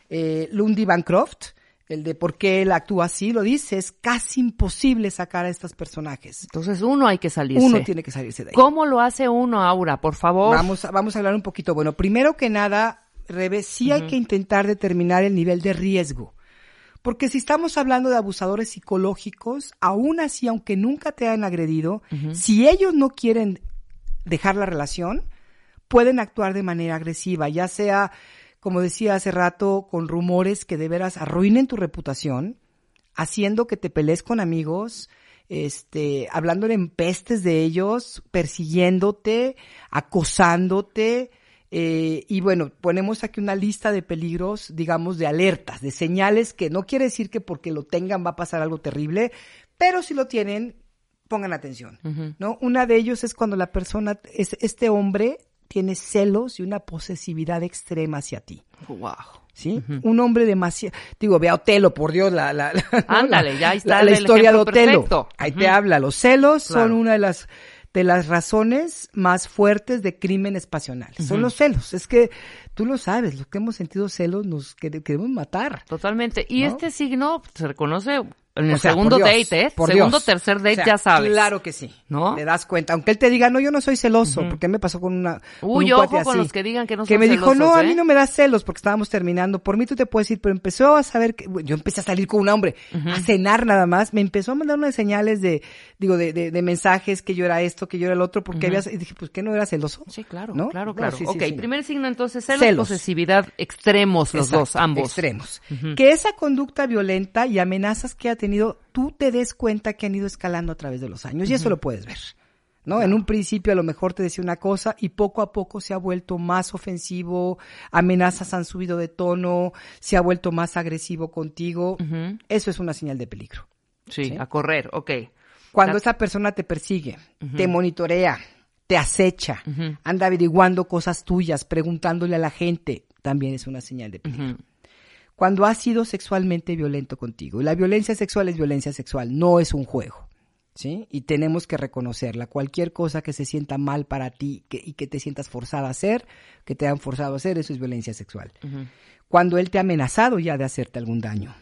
[SPEAKER 3] eh, Lundy Bancroft, el de por qué él actúa así, lo dice, es casi imposible sacar a estos personajes.
[SPEAKER 4] Entonces uno hay que salirse.
[SPEAKER 3] Uno tiene que salirse de ahí.
[SPEAKER 4] ¿Cómo lo hace uno, Aura? Por favor.
[SPEAKER 3] Vamos, vamos a hablar un poquito. Bueno, primero que nada, Rebe, sí hay que intentar determinar el nivel de riesgo. Porque si estamos hablando de abusadores psicológicos, aún así, aunque nunca te hayan agredido, si ellos no quieren dejar la relación, pueden actuar de manera agresiva, ya sea como decía hace rato, con rumores que de veras arruinen tu reputación, haciendo que te pelees con amigos, este, hablándole en pestes de ellos, persiguiéndote, acosándote, eh, y bueno, ponemos aquí una lista de peligros, digamos, de alertas, de señales que no quiere decir que porque lo tengan va a pasar algo terrible, pero si lo tienen, pongan atención, ¿no? Una de ellos es cuando la persona, es, este hombre tiene celos y una posesividad extrema hacia ti.
[SPEAKER 4] Wow.
[SPEAKER 3] ¿Sí? Un hombre demasiado, digo, ve a Otelo, por Dios, la, la, la- ¿no?
[SPEAKER 4] Ándale, ya está
[SPEAKER 3] la, historia de Otelo.
[SPEAKER 4] perfecto.
[SPEAKER 3] Ahí te habla, los celos
[SPEAKER 4] Claro.
[SPEAKER 3] son una de las de las razones más fuertes de crímenes pasionales. Son los celos. Es que tú lo sabes, los que hemos sentido celos nos quere- queremos matar.
[SPEAKER 4] Totalmente. Y
[SPEAKER 3] ¿No?
[SPEAKER 4] este signo se reconoce en el
[SPEAKER 3] O sea,
[SPEAKER 4] segundo
[SPEAKER 3] Dios,
[SPEAKER 4] date, ¿eh? segundo,
[SPEAKER 3] Dios.
[SPEAKER 4] tercer date,
[SPEAKER 3] O sea,
[SPEAKER 4] ya sabes.
[SPEAKER 3] Claro que sí.
[SPEAKER 4] ¿No?
[SPEAKER 3] Te das cuenta. Aunque él te diga, no, yo no soy celoso, porque me pasó con una. con
[SPEAKER 4] Uy,
[SPEAKER 3] un cuate
[SPEAKER 4] ojo con los que digan que no
[SPEAKER 3] Que
[SPEAKER 4] son
[SPEAKER 3] me dijo, no, a
[SPEAKER 4] ¿eh?
[SPEAKER 3] mí no me da celos porque estábamos terminando. Por mí tú te puedes ir, pero empezó a saber que. Yo empecé a salir con un hombre, a cenar nada más. Me empezó a mandar unas señales de, digo, de, de, de mensajes que yo era esto, que yo era el otro, porque había. Y dije, pues, ¿qué no era celoso?
[SPEAKER 4] Sí, claro,
[SPEAKER 3] ¿No?
[SPEAKER 4] claro, claro.
[SPEAKER 3] sí, sí,
[SPEAKER 4] ok,
[SPEAKER 3] sí.
[SPEAKER 4] primer signo entonces, celos,
[SPEAKER 3] Celos.
[SPEAKER 4] posesividad, extremos los
[SPEAKER 3] Exacto,
[SPEAKER 4] dos, ambos.
[SPEAKER 3] Extremos. Que esa conducta violenta y amenazas que ha tenido, tú te des cuenta que han ido escalando a través de los años. Y eso lo puedes ver. ¿No? En un principio a lo mejor te decía una cosa y poco a poco se ha vuelto más ofensivo, amenazas han subido de tono, se ha vuelto más agresivo contigo. Eso es una señal de peligro.
[SPEAKER 4] Sí,
[SPEAKER 3] Sí.
[SPEAKER 4] a correr, ok.
[SPEAKER 3] Cuando esa persona te persigue, te monitorea, te acecha, anda averiguando cosas tuyas, preguntándole a la gente, también es una señal de peligro. Cuando has sido sexualmente violento contigo. Y la violencia sexual es violencia sexual, no es un juego. ¿Sí? Y tenemos que reconocerla. Cualquier cosa que se sienta mal para ti que- y que te sientas forzada a hacer, que te han forzado a hacer, eso es violencia sexual. Cuando él te ha amenazado ya de hacerte algún daño.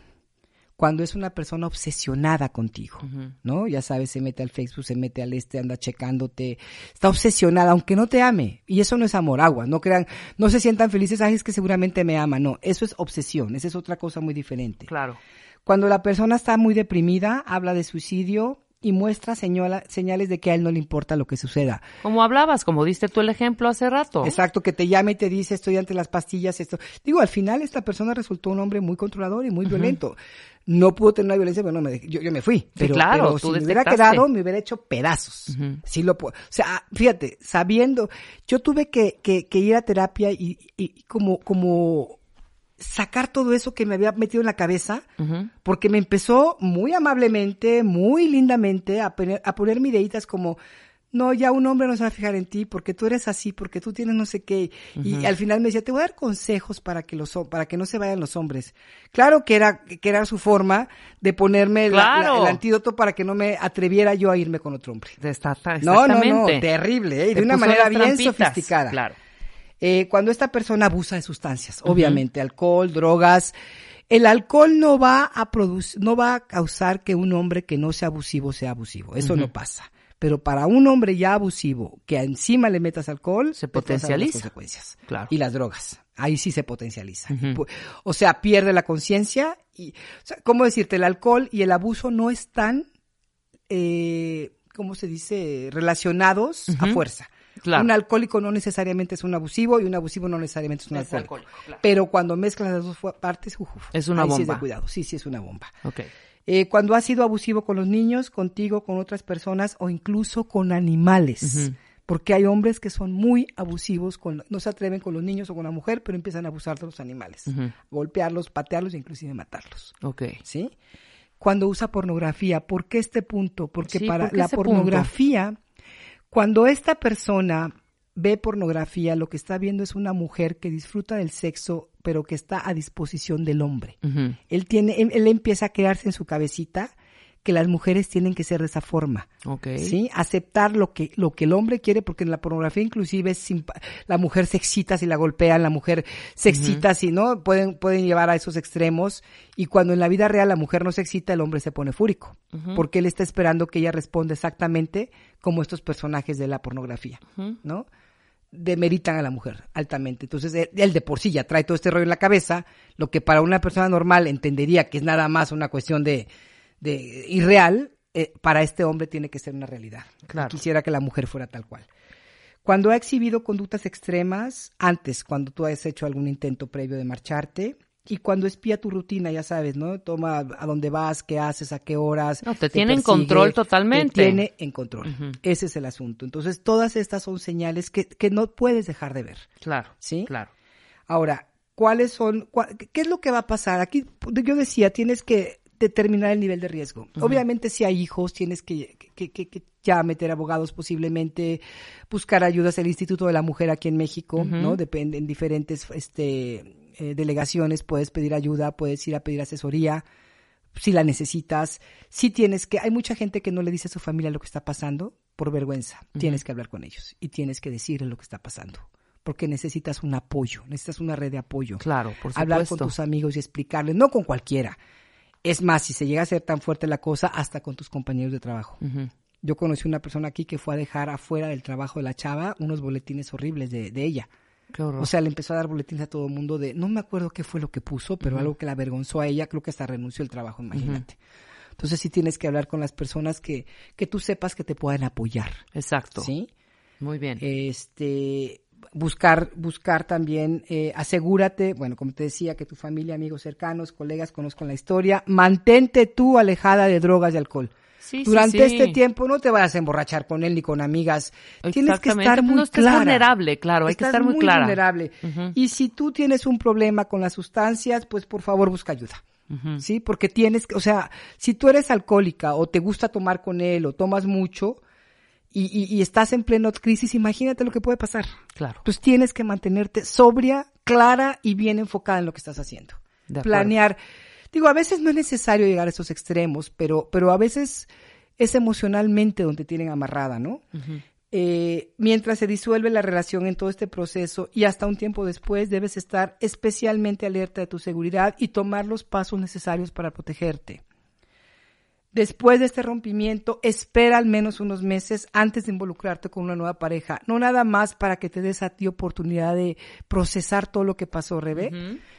[SPEAKER 3] Cuando es una persona obsesionada contigo, ¿no? Ya sabes, se mete al Facebook, se mete al este, anda checándote, está obsesionada, aunque no te ame. Y eso no es amor, agua, no crean, no se sientan felices, ay, es que seguramente me ama, no, eso es obsesión, esa es otra cosa muy diferente.
[SPEAKER 4] Claro.
[SPEAKER 3] Cuando la persona está muy deprimida, habla de suicidio y muestra señala- señales de que a él no le importa lo que suceda.
[SPEAKER 4] Como hablabas, como diste tú el ejemplo hace rato.
[SPEAKER 3] Exacto, que te llame y te dice estoy ante las pastillas, esto. Digo, al final esta persona resultó un hombre muy controlador y muy violento. No pudo tener una violencia, pero no me, yo, yo me fui. Pero,
[SPEAKER 4] claro,
[SPEAKER 3] pero si me hubiera quedado, me hubiera hecho pedazos. Sí lo puedo. O sea, fíjate, sabiendo, yo tuve que, que, que ir a terapia y, y como, como sacar todo eso que me había metido en la cabeza, porque me empezó muy amablemente, muy lindamente a poner, a poner ideitas como, no, ya un hombre no se va a fijar en ti porque tú eres así, porque tú tienes no sé qué. Y al final me decía, te voy a dar consejos para que los, para que no se vayan los hombres. Claro que era, que era su forma de ponerme la- la-
[SPEAKER 4] Claro.
[SPEAKER 3] el antídoto para que no me atreviera yo a irme con otro hombre.
[SPEAKER 4] Está- está-
[SPEAKER 3] No, no, no,
[SPEAKER 4] exactamente.
[SPEAKER 3] terrible, ¿eh?
[SPEAKER 4] Te
[SPEAKER 3] de una manera bien
[SPEAKER 4] trampitas,
[SPEAKER 3] sofisticada.
[SPEAKER 4] Claro.
[SPEAKER 3] Eh, cuando esta persona abusa de sustancias, obviamente, alcohol, drogas, el alcohol no va a producir, no va a causar que un hombre que no sea abusivo sea abusivo. Eso no pasa. Pero para un hombre ya abusivo, que encima le metas alcohol,
[SPEAKER 4] Se
[SPEAKER 3] te vas a ver las
[SPEAKER 4] potencializa.
[SPEAKER 3] consecuencias.
[SPEAKER 4] Claro.
[SPEAKER 3] Y las drogas. Ahí sí se potencializa. O sea, pierde la conciencia y, o sea, ¿cómo decirte? El alcohol y el abuso no están, eh, ¿cómo se dice? Relacionados a fuerza.
[SPEAKER 4] Claro.
[SPEAKER 3] Un alcohólico no necesariamente es un abusivo y un abusivo no necesariamente es un
[SPEAKER 4] Es
[SPEAKER 3] alcohólico.
[SPEAKER 4] alcohólico, claro.
[SPEAKER 3] Pero cuando mezclas las dos partes, uf,
[SPEAKER 4] Es una
[SPEAKER 3] ahí sí es de
[SPEAKER 4] bomba.
[SPEAKER 3] cuidado. Sí, sí es una bomba.
[SPEAKER 4] Ok.
[SPEAKER 3] Eh, cuando has sido abusivo con los niños, contigo, con otras personas o incluso con animales. Porque hay hombres que son muy abusivos, con, no se atreven con los niños o con la mujer, pero empiezan a abusar de los animales. Golpearlos, patearlos e inclusive matarlos.
[SPEAKER 4] Ok.
[SPEAKER 3] ¿Sí? Cuando usa pornografía, ¿por qué este punto? Porque
[SPEAKER 4] Sí,
[SPEAKER 3] para
[SPEAKER 4] ¿por qué
[SPEAKER 3] la
[SPEAKER 4] punto?
[SPEAKER 3] Cuando esta persona ve pornografía, lo que está viendo es una mujer que disfruta del sexo, pero que está a disposición del hombre. Él tiene, él, él empieza a crearse en su cabecita que las mujeres tienen que ser de esa forma.
[SPEAKER 4] Ok.
[SPEAKER 3] ¿Sí? Aceptar lo que, lo que el hombre quiere, porque en la pornografía inclusive es la mujer se excita si la golpean, la mujer se excita si no, pueden, pueden llevar a esos extremos, y cuando en la vida real la mujer no se excita, el hombre se pone fúrico, porque él está esperando que ella responda exactamente como estos personajes de la pornografía, ¿no? demeritan a la mujer altamente. Entonces, él, él de por sí ya trae todo este rollo en la cabeza, lo que para una persona normal entendería que es nada más una cuestión de, de irreal, eh, para este hombre tiene que ser una realidad.
[SPEAKER 4] Claro.
[SPEAKER 3] Quisiera que la mujer fuera tal cual. Cuando ha exhibido conductas extremas, antes, cuando tú has hecho algún intento previo de marcharte, y cuando espía tu rutina, ya sabes, ¿no? Toma a dónde vas, qué haces, a qué horas.
[SPEAKER 4] No, te tiene en control totalmente.
[SPEAKER 3] Te tiene en control. Ese es el asunto. Entonces, todas estas son señales que, que no puedes dejar de ver.
[SPEAKER 4] Claro.
[SPEAKER 3] ¿Sí?
[SPEAKER 4] Claro.
[SPEAKER 3] Ahora, ¿cuáles son, cua- qué es lo que va a pasar? Aquí yo decía, tienes que determinar el nivel de riesgo. Obviamente, si hay hijos, tienes que, que, que- ya meter abogados posiblemente, buscar ayudas del Instituto de la Mujer aquí en México, ¿no? Depende en diferentes, este, eh, delegaciones, puedes pedir ayuda, puedes ir a pedir asesoría si la necesitas, si tienes que, hay mucha gente que no le dice a su familia lo que está pasando por vergüenza, tienes que hablar con ellos y tienes que decirles lo que está pasando, porque necesitas un apoyo, necesitas una red de apoyo.
[SPEAKER 4] Claro, por supuesto.
[SPEAKER 3] Hablar con tus amigos y explicarles, no con cualquiera. Es más, si se llega a ser tan fuerte la cosa, hasta con tus compañeros de trabajo. Yo conocí una persona aquí que fue a dejar afuera del trabajo de la chava unos boletines horribles de, de ella. O sea, le empezó a dar boletines a todo el mundo de, no me acuerdo qué fue lo que puso, pero algo que la avergonzó a ella, creo que hasta renunció el trabajo, imagínate. Entonces sí tienes que hablar con las personas que, que tú sepas que te puedan apoyar.
[SPEAKER 4] Exacto.
[SPEAKER 3] ¿Sí?
[SPEAKER 4] Muy bien.
[SPEAKER 3] Este, buscar, buscar también, eh, asegúrate, bueno, como te decía, que tu familia, amigos cercanos, colegas conozcan la historia. Mantente tú alejada de drogas y alcohol.
[SPEAKER 4] Sí,
[SPEAKER 3] Durante
[SPEAKER 4] sí.
[SPEAKER 3] este tiempo no te vayas a emborrachar con él ni con amigas. Tienes que estar muy
[SPEAKER 4] No
[SPEAKER 3] clara.
[SPEAKER 4] vulnerable, claro, hay que estar muy clara.
[SPEAKER 3] vulnerable. Y si tú tienes un problema con las sustancias, pues por favor busca ayuda. ¿Sí? Porque tienes, que- o sea, si tú eres alcohólica o te gusta tomar con él o tomas mucho y, y- y estás en pleno crisis, imagínate lo que puede pasar.
[SPEAKER 4] Claro.
[SPEAKER 3] Entonces tienes que mantenerte sobria, clara y bien enfocada en lo que estás haciendo.
[SPEAKER 4] De acuerdo.
[SPEAKER 3] Planear. Digo, a veces no es necesario llegar a esos extremos, pero, pero a veces es emocionalmente donde tienen amarrada, ¿no? Eh, mientras se disuelve la relación en todo este proceso y hasta un tiempo después debes estar especialmente alerta de tu seguridad y tomar los pasos necesarios para protegerte. Después de este rompimiento, espera al menos unos meses antes de involucrarte con una nueva pareja. No nada más para que te des a ti oportunidad de procesar todo lo que pasó, Rebe,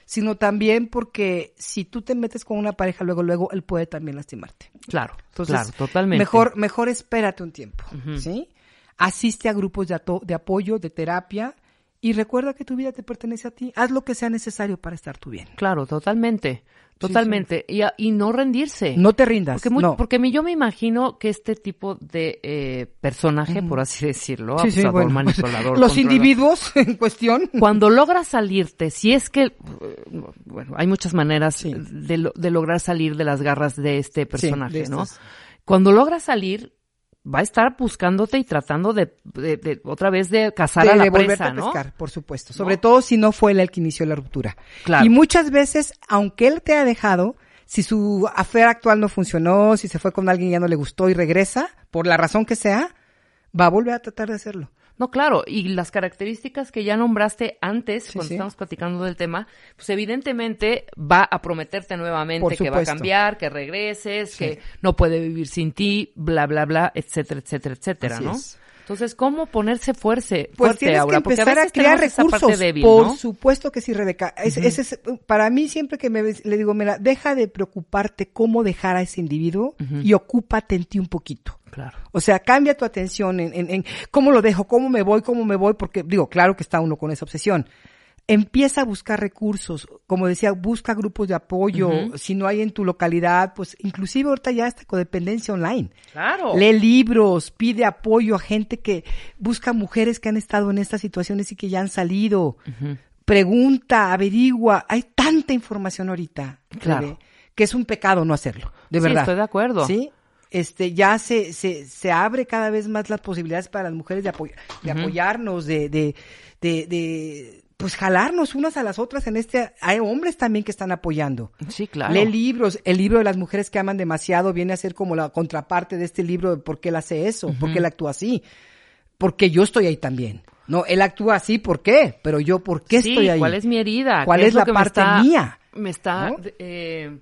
[SPEAKER 3] sino también porque si tú te metes con una pareja luego, luego, él puede también lastimarte.
[SPEAKER 4] Claro,
[SPEAKER 3] Entonces,
[SPEAKER 4] claro, totalmente.
[SPEAKER 3] Mejor, mejor espérate un tiempo, ¿sí? Asiste a grupos de, de apoyo, de terapia, y recuerda que tu vida te pertenece a ti. Haz lo que sea necesario para estar tú bien.
[SPEAKER 4] Claro, totalmente. Totalmente. Y, a- y no rendirse.
[SPEAKER 3] No te rindas.
[SPEAKER 4] Porque, mu-
[SPEAKER 3] no.
[SPEAKER 4] porque mi- yo me imagino que este tipo de eh, personaje, por así decirlo,
[SPEAKER 3] Sí,
[SPEAKER 4] abusador,
[SPEAKER 3] bueno,
[SPEAKER 4] manipulador,
[SPEAKER 3] Los
[SPEAKER 4] controlador,
[SPEAKER 3] individuos en cuestión.
[SPEAKER 4] Cuando logras salirte, si es que, bueno, hay muchas maneras de, de lograr salir de las garras de este personaje,
[SPEAKER 3] de
[SPEAKER 4] ¿no? Cuando logras salir, va a estar buscándote y tratando de, de- de- otra vez de cazar
[SPEAKER 3] de,
[SPEAKER 4] a la
[SPEAKER 3] de
[SPEAKER 4] presa,
[SPEAKER 3] a pescar, por supuesto. Sobre todo si no fue él el que inició la ruptura.
[SPEAKER 4] Claro.
[SPEAKER 3] Y muchas veces, aunque él te ha dejado, si su affair actual no funcionó, si se fue con alguien y ya no le gustó y regresa, por la razón que sea, va a volver a tratar de hacerlo.
[SPEAKER 4] No, claro, y las características que ya nombraste antes,
[SPEAKER 3] Sí,
[SPEAKER 4] cuando
[SPEAKER 3] sí.
[SPEAKER 4] estamos platicando del tema, pues evidentemente va a prometerte nuevamente que va a cambiar, que regreses,
[SPEAKER 3] Sí.
[SPEAKER 4] que no puede vivir sin ti, bla, bla, bla, etcétera, etcétera, etcétera,
[SPEAKER 3] Así
[SPEAKER 4] ¿no?
[SPEAKER 3] es.
[SPEAKER 4] Entonces, ¿cómo ponerse fuerte,
[SPEAKER 3] Pues
[SPEAKER 4] fuerte
[SPEAKER 3] tienes
[SPEAKER 4] Aura?
[SPEAKER 3] que empezar a, crear recursos.
[SPEAKER 4] parte débil,
[SPEAKER 3] por
[SPEAKER 4] ¿no?
[SPEAKER 3] supuesto que sí, Rebeca. Es- ese es, para mí siempre que me ves, le digo, mira, deja de preocuparte cómo dejar a ese individuo y ocúpate en ti un poquito.
[SPEAKER 4] Claro.
[SPEAKER 3] O sea, cambia tu atención en, en, en cómo lo dejo, cómo me voy, cómo me voy, porque digo, claro que está uno con esa obsesión. Empieza a buscar recursos, como decía, busca grupos de apoyo, si no hay en tu localidad, pues inclusive ahorita ya está codependencia online.
[SPEAKER 4] Claro.
[SPEAKER 3] Lee libros, pide apoyo a gente que busca mujeres que han estado en estas situaciones y que ya han salido. Pregunta, averigua. Hay tanta información ahorita,
[SPEAKER 4] Claro.
[SPEAKER 3] Que es un pecado no hacerlo, de
[SPEAKER 4] Sí,
[SPEAKER 3] verdad.
[SPEAKER 4] estoy de acuerdo.
[SPEAKER 3] Sí, este, ya se, se, se abre cada vez más las posibilidades para las mujeres de, apoy- de apoyarnos, de, de, de, de, pues jalarnos unas a las otras en este, hay hombres también que están apoyando.
[SPEAKER 4] Sí, claro.
[SPEAKER 3] Lee libros, el libro de las mujeres que aman demasiado viene a ser como la contraparte de este libro de por qué él hace eso, por qué él actúa así, porque yo estoy ahí también. No, él actúa así, ¿por qué? Pero yo, ¿por qué
[SPEAKER 4] sí,
[SPEAKER 3] estoy ahí?
[SPEAKER 4] ¿cuál es mi herida?
[SPEAKER 3] ¿Cuál
[SPEAKER 4] ¿Qué
[SPEAKER 3] es la
[SPEAKER 4] me
[SPEAKER 3] parte
[SPEAKER 4] está-
[SPEAKER 3] mía?
[SPEAKER 4] Me está,
[SPEAKER 3] ¿No?
[SPEAKER 4] eh,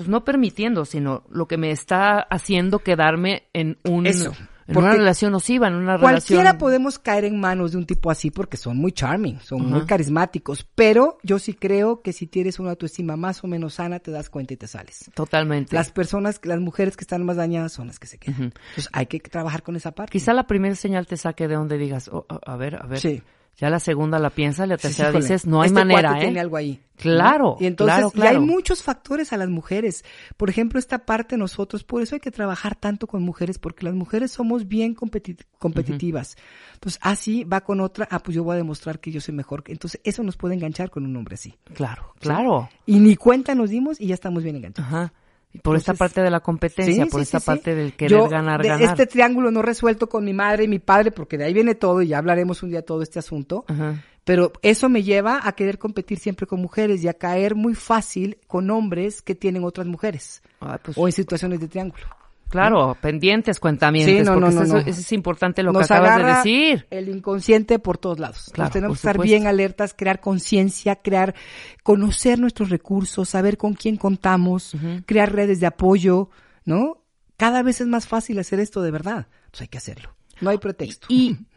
[SPEAKER 4] pues no permitiendo, sino lo que me está haciendo quedarme en un,
[SPEAKER 3] Eso,
[SPEAKER 4] en
[SPEAKER 3] porque
[SPEAKER 4] una relación nociva, en una
[SPEAKER 3] Cualquiera
[SPEAKER 4] relación.
[SPEAKER 3] podemos caer en manos de un tipo así porque son muy charming, son muy carismáticos, pero yo sí creo que si tienes una autoestima más o menos sana, te das cuenta y te sales.
[SPEAKER 4] Totalmente.
[SPEAKER 3] Las personas, las mujeres que están más dañadas son las que se quedan. Entonces hay que trabajar con esa parte.
[SPEAKER 4] Quizá la primera señal te saque de donde digas, oh, oh, a ver, a ver.
[SPEAKER 3] Sí.
[SPEAKER 4] Ya la segunda la piensas, la
[SPEAKER 3] Sí,
[SPEAKER 4] tercera dices, no hay
[SPEAKER 3] este
[SPEAKER 4] manera, ¿eh?
[SPEAKER 3] tiene algo ahí.
[SPEAKER 4] Claro,
[SPEAKER 3] Y entonces,
[SPEAKER 4] claro,
[SPEAKER 3] y hay
[SPEAKER 4] claro.
[SPEAKER 3] muchos factores a las mujeres. Por ejemplo, esta parte nosotros, por eso hay que trabajar tanto con mujeres, porque las mujeres somos bien competi- competitivas. Entonces, así va con otra, ah, pues yo voy a demostrar que yo soy mejor. Entonces, eso nos puede enganchar con un hombre así.
[SPEAKER 4] Claro, claro.
[SPEAKER 3] Y ni cuenta nos dimos y ya estamos bien enganchados.
[SPEAKER 4] Ajá. Y por esta parte de la competencia,
[SPEAKER 3] Sí,
[SPEAKER 4] por
[SPEAKER 3] sí,
[SPEAKER 4] esta
[SPEAKER 3] sí.
[SPEAKER 4] parte del querer
[SPEAKER 3] Yo,
[SPEAKER 4] ganar,
[SPEAKER 3] de
[SPEAKER 4] ganar.
[SPEAKER 3] Este triángulo no resuelto con mi madre y mi padre, porque de ahí viene todo y ya hablaremos un día todo este asunto.
[SPEAKER 4] Ajá.
[SPEAKER 3] Pero eso me lleva a querer competir siempre con mujeres y a caer muy fácil con hombres que tienen otras mujeres
[SPEAKER 4] Ah, pues,
[SPEAKER 3] o en situaciones de triángulo.
[SPEAKER 4] Claro, pendientes, cuentamientos,
[SPEAKER 3] Sí, no,
[SPEAKER 4] porque
[SPEAKER 3] no, no,
[SPEAKER 4] eso, es importante lo
[SPEAKER 3] Nos
[SPEAKER 4] que acabas de decir.
[SPEAKER 3] El inconsciente por todos lados.
[SPEAKER 4] Claro,
[SPEAKER 3] Nos tenemos que estar
[SPEAKER 4] supuesto.
[SPEAKER 3] bien alertas, crear conciencia, crear, conocer nuestros recursos, saber con quién contamos, crear redes de apoyo, ¿no? Cada vez es más fácil hacer esto de verdad. Entonces hay que hacerlo. No hay pretexto.
[SPEAKER 4] Y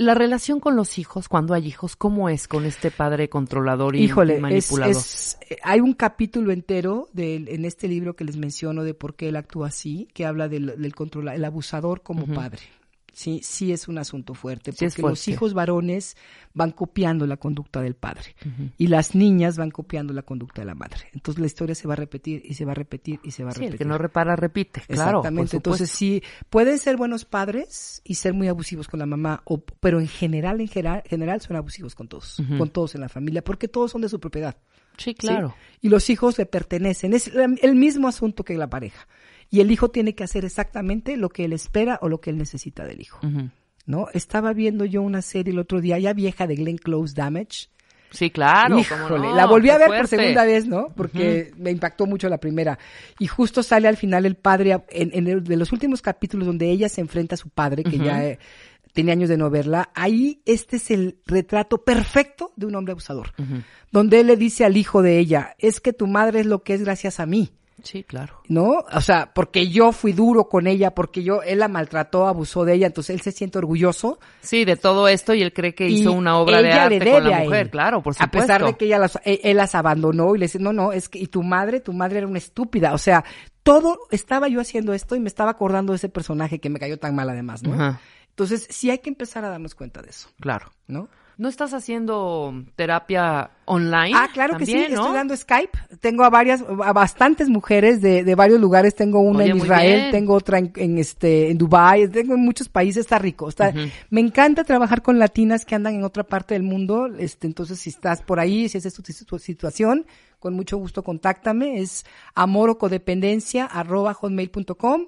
[SPEAKER 4] la relación con los hijos, cuando hay hijos, ¿cómo es con este padre controlador y,
[SPEAKER 3] Híjole,
[SPEAKER 4] y
[SPEAKER 3] es,
[SPEAKER 4] manipulador?
[SPEAKER 3] es- eh, hay un capítulo entero del- en este libro que les menciono de por qué él actúa así, que habla del, del controla- el abusador como padre. Sí, sí es un asunto fuerte,
[SPEAKER 4] Sí
[SPEAKER 3] porque los hijos varones van copiando la conducta del padre y las niñas van copiando la conducta de la madre. Entonces la historia se va a repetir y se va a repetir y se va a
[SPEAKER 4] Sí, el
[SPEAKER 3] repetir.
[SPEAKER 4] que no repara, repite. Claro,
[SPEAKER 3] Exactamente. Entonces sí, pueden ser buenos padres y ser muy abusivos con la mamá, o, pero en general, en general, general son abusivos con todos, con todos en la familia, porque todos son de su propiedad.
[SPEAKER 4] Sí,
[SPEAKER 3] ¿sí?
[SPEAKER 4] claro.
[SPEAKER 3] Y los hijos le pertenecen. Es el mismo asunto que la pareja. Y el hijo tiene que hacer exactamente lo que él espera o lo que él necesita del hijo. ¿No? Estaba viendo yo una serie el otro día, ya vieja de Glenn Close Damage.
[SPEAKER 4] Sí, claro.
[SPEAKER 3] Híjole,
[SPEAKER 4] no,
[SPEAKER 3] la volví a ver por segunda vez, ¿no? Porque me impactó mucho la primera. Y justo sale al final el padre, en, en el- de los últimos capítulos donde ella se enfrenta a su padre, que ya eh, tenía años de no verla, ahí este es el retrato perfecto de un hombre abusador. Donde él le dice al hijo de ella, es que tu madre es lo que es gracias a mí.
[SPEAKER 4] Sí, claro.
[SPEAKER 3] ¿no? O sea, porque yo fui duro con ella, porque yo, él la maltrató, abusó de ella, entonces él se siente orgulloso.
[SPEAKER 4] Sí, de todo esto y él cree que hizo
[SPEAKER 3] y
[SPEAKER 4] una obra de arte
[SPEAKER 3] le debe
[SPEAKER 4] con la
[SPEAKER 3] a
[SPEAKER 4] mujer,
[SPEAKER 3] él.
[SPEAKER 4] claro, por
[SPEAKER 3] A
[SPEAKER 4] supuesto.
[SPEAKER 3] pesar de que ella las, él, él las abandonó y le dice, no, no, es que, y tu madre, tu madre era una estúpida. O sea, todo, estaba yo haciendo esto y me estaba acordando de ese personaje que me cayó tan mal además, ¿no?
[SPEAKER 4] Ajá.
[SPEAKER 3] Entonces, sí hay que empezar a darnos cuenta de eso,
[SPEAKER 4] Claro.
[SPEAKER 3] ¿no?
[SPEAKER 4] ¿No estás haciendo terapia online?
[SPEAKER 3] Ah, claro que sí, estoy dando Skype. Tengo a varias, a bastantes mujeres de, de varios lugares. Tengo una
[SPEAKER 4] Oye,
[SPEAKER 3] en Israel,
[SPEAKER 4] bien.
[SPEAKER 3] tengo otra en, en este, en Dubai, tengo en muchos países, está rico. Está, Me encanta trabajar con latinas que andan en otra parte del mundo. Este, entonces, si estás por ahí, si esa es tu, tu situación, con mucho gusto contáctame. Es amorocodependencia arroba hotmail.com.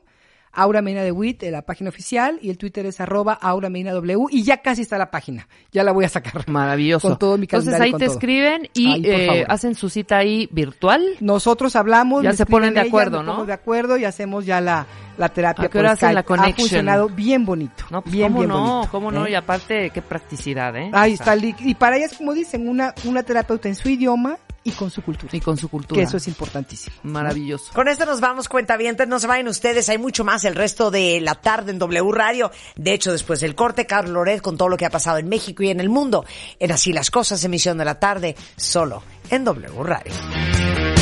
[SPEAKER 3] Aura Medina de Witt, la página oficial, y el Twitter es arroba Aura Medina W, y ya casi está la página, ya la voy a sacar.
[SPEAKER 4] Maravilloso.
[SPEAKER 3] Con todo mi
[SPEAKER 4] Entonces ahí
[SPEAKER 3] con
[SPEAKER 4] te
[SPEAKER 3] todo.
[SPEAKER 4] escriben y
[SPEAKER 3] por
[SPEAKER 4] eh,
[SPEAKER 3] favor.
[SPEAKER 4] hacen su cita ahí virtual.
[SPEAKER 3] Nosotros hablamos,
[SPEAKER 4] Ya se ponen de acuerdo, ¿no?
[SPEAKER 3] de acuerdo y hacemos ya la, la terapia
[SPEAKER 4] ¿A qué hora hacen la
[SPEAKER 3] Ha
[SPEAKER 4] connection?
[SPEAKER 3] funcionado bien bonito.
[SPEAKER 4] No, pues
[SPEAKER 3] bien,
[SPEAKER 4] cómo
[SPEAKER 3] bien
[SPEAKER 4] no,
[SPEAKER 3] bonito,
[SPEAKER 4] cómo no,
[SPEAKER 3] ¿eh?
[SPEAKER 4] y aparte qué practicidad, ¿eh?
[SPEAKER 3] Ahí
[SPEAKER 4] O sea,
[SPEAKER 3] está, y para ellas, como dicen, una, una terapeuta en su idioma y con su cultura.
[SPEAKER 4] Y con su cultura.
[SPEAKER 3] Que eso es importantísimo.
[SPEAKER 4] Maravilloso.
[SPEAKER 2] Con esto nos vamos, cuentavientes. No se vayan ustedes. Hay mucho más el resto de la tarde en W Radio. De hecho, después del corte, Carlos Loret con todo lo que ha pasado en México y en el mundo. En Así las Cosas, emisión de la tarde, solo en W Radio.